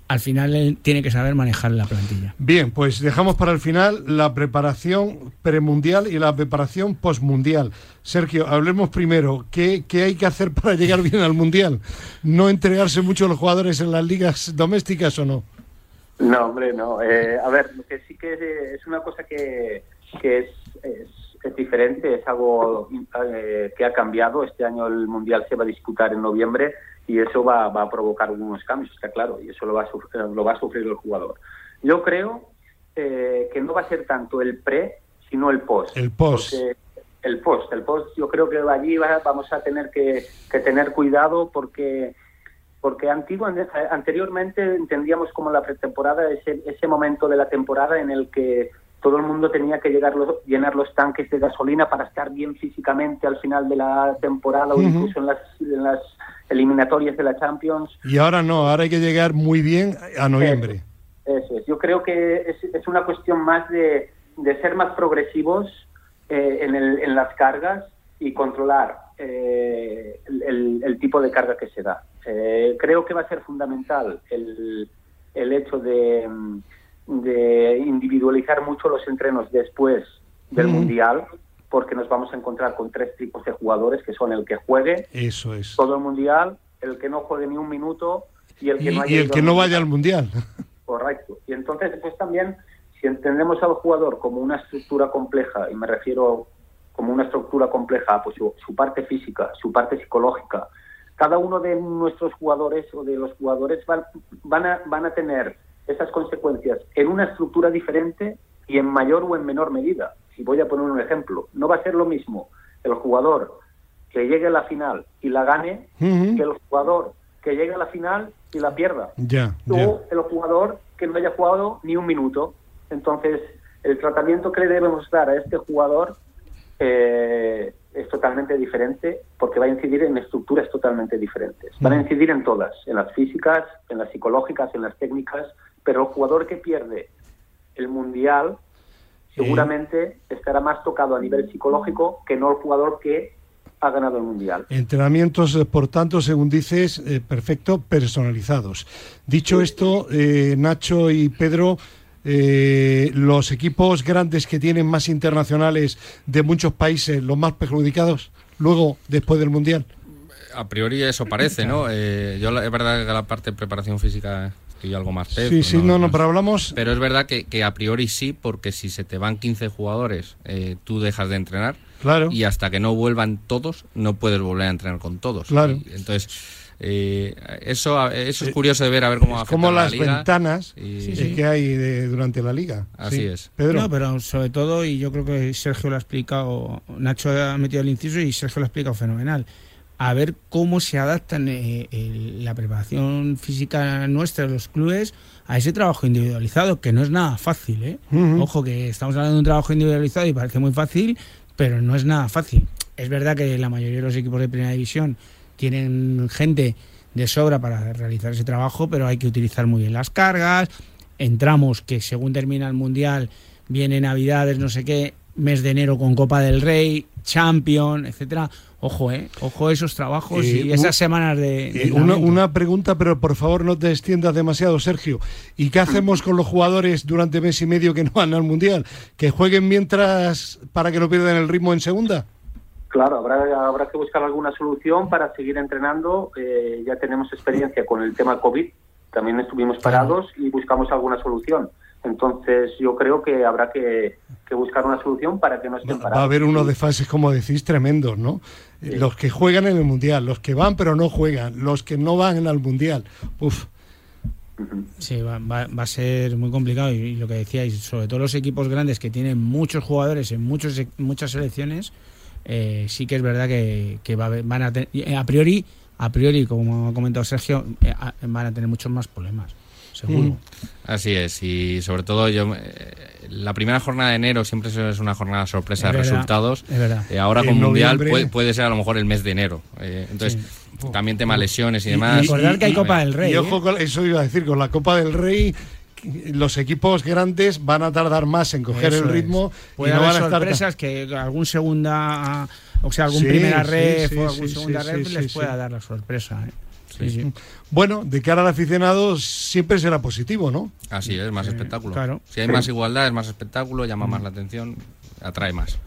al final tiene que saber manejar la plantilla. Bien, pues dejamos para el final la preparación premundial y la preparación postmundial. Sergio, hablemos primero, ¿qué, ¿qué, hay que hacer para llegar bien al mundial? ¿No entregarse mucho los jugadores en las ligas domésticas o no? No, hombre, no. Eh, a ver, lo que sí que es, una cosa que, que es, es, diferente, es algo eh, que ha cambiado. Este año el mundial se va a disputar en noviembre y eso va, va a provocar algunos cambios, está claro, y eso lo va a sufrir, lo va a sufrir el jugador. Yo creo eh, que no va a ser tanto el pre, sino el post. El post. El post, el post, yo creo que allí vamos a tener que, tener cuidado porque porque antiguo, anteriormente entendíamos como la pretemporada ese, ese momento de la temporada en el que todo el mundo tenía que llegar llenar los tanques de gasolina para estar bien físicamente al final de la temporada o incluso en las, en las eliminatorias de la Champions. Y ahora no, ahora hay que llegar muy bien a noviembre. Eso, es. Yo creo que es, es una cuestión más de, de ser más progresivos eh, en, el, en, las cargas y controlar eh, el, el, tipo de carga que se da. Eh, creo que va a ser fundamental el, el hecho de, de individualizar mucho los entrenos después del Mundial porque nos vamos a encontrar con tres tipos de jugadores que son el que juegue Eso es. todo el mundial, el que no juegue ni un minuto y el que no, y el que no vaya al mundial. Correcto. Y entonces, pues también, si entendemos al jugador como una estructura compleja, y me refiero como una estructura compleja, pues su, su parte física, su parte psicológica, cada uno de nuestros jugadores o de los jugadores van, van, a, van a tener esas consecuencias en una estructura diferente y en mayor o en menor medida. Y voy a poner un ejemplo. No va a ser lo mismo el jugador que llegue a la final y la gane que el jugador que llegue a la final y la pierda. O el jugador que no haya jugado ni un minuto. Entonces, el tratamiento que le debemos dar a este jugador eh, es totalmente diferente porque va a incidir en estructuras totalmente diferentes. Van a incidir en todas, en las físicas, en las psicológicas, en las técnicas, pero el jugador que pierde el mundial seguramente estará más tocado a nivel psicológico que no el jugador que ha ganado el mundial. Entrenamientos, eh, por tanto, según dices, eh, perfecto, personalizados. Dicho esto, eh, Nacho y Pedro, los equipos grandes que tienen más internacionales de muchos países, los más perjudicados, luego, después del mundial. A priori eso parece, ¿no? yo es verdad que la parte de preparación física y algo más Sí, sí, no, no, pero hablamos... Pero es verdad que, que, a priori sí, porque si se te van 15 jugadores, eh, tú dejas de entrenar. Claro. Y hasta que no vuelvan todos, no puedes volver a entrenar con todos. Claro. entonces... Eh, eso eso es curioso de ver a ver cómo es como las ventanas que hay durante la liga así es Pedro no, pero sobre todo y yo creo que Sergio lo ha explicado Nacho ha metido el inciso y Sergio lo ha explicado fenomenal a ver cómo se adaptan eh, la preparación física nuestra, los clubes, a ese trabajo individualizado, que no es nada fácil. ¿eh? Ojo, que estamos hablando de un trabajo individualizado y parece muy fácil, pero no es nada fácil. Es verdad que la mayoría de los equipos de primera división tienen gente de sobra para realizar ese trabajo, pero hay que utilizar muy bien las cargas. Entramos que según termina el Mundial, viene Navidades, no sé qué, mes de enero con Copa del Rey, Champion, etcétera Ojo, ¿eh? Ojo esos trabajos y esas semanas de... una, pregunta, pero por favor no te extiendas demasiado, Sergio. ¿Y qué hacemos con los jugadores durante mes y medio que no van al Mundial? ¿Que jueguen mientras para que no pierdan el ritmo en segunda? Claro, habrá, habrá que buscar alguna solución para seguir entrenando. Eh, ya tenemos experiencia con el tema COVID, también estuvimos parados y buscamos alguna solución. Entonces yo creo que habrá que, buscar una solución para que no estén parados. Va a haber unos desfases, como decís, tremendos, ¿no? Los que juegan en el Mundial, los que van pero no juegan, los que no van al Mundial. Uf. Sí, va, a ser muy complicado y, lo que decíais, sobre todo los equipos grandes que tienen muchos jugadores en muchos, muchas selecciones, eh, sí que es verdad que, van a tener, a priori, a priori, como ha comentado Sergio, eh, van a tener muchos más problemas seguro. Mm. Así es, y sobre todo yo eh, la primera jornada de enero siempre es una jornada sorpresa de resultados. Eh, ahora con Mundial puede, ser a lo mejor el mes de enero. Eh, entonces, también tema lesiones y, demás. recordar que hay Copa del Rey. Y ojo, con, eso iba a decir, con la Copa del Rey los equipos grandes van a tardar más en coger el ritmo y no van a sorpresas que algún segunda o sea algún primera red o algún segunda red les pueda dar la sorpresa Bueno, de cara al aficionado siempre será positivo, ¿no? Así es, más Eh, espectáculo. claro. Si hay más igualdad, es más espectáculo, llama más la atención, atrae más.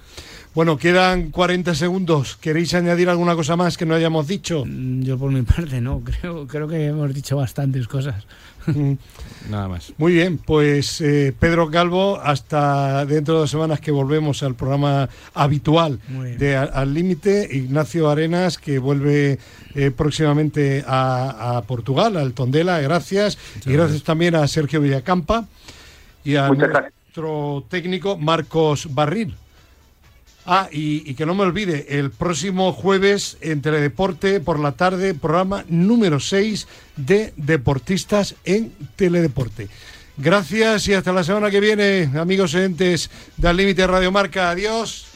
Bueno, quedan 40 segundos. ¿Queréis añadir alguna cosa más que no hayamos dicho? Mm, Yo por mi parte no, creo, creo que hemos dicho bastantes cosas. Nada más. Muy bien, pues eh, Pedro Calvo, hasta dentro de dos semanas que volvemos al programa habitual de A- Al Límite, Ignacio Arenas, que vuelve eh, próximamente a, a Portugal, al Tondela, gracias. y gracias también a Sergio Villacampa y a gracias. nuestro técnico Marcos Barril. Ah, y, que no me olvide, el próximo jueves en Teledeporte por la tarde, programa número 6 de Deportistas en Teledeporte. Gracias y hasta la semana que viene, amigos oyentes de Al Límite Radio Marca. Adiós.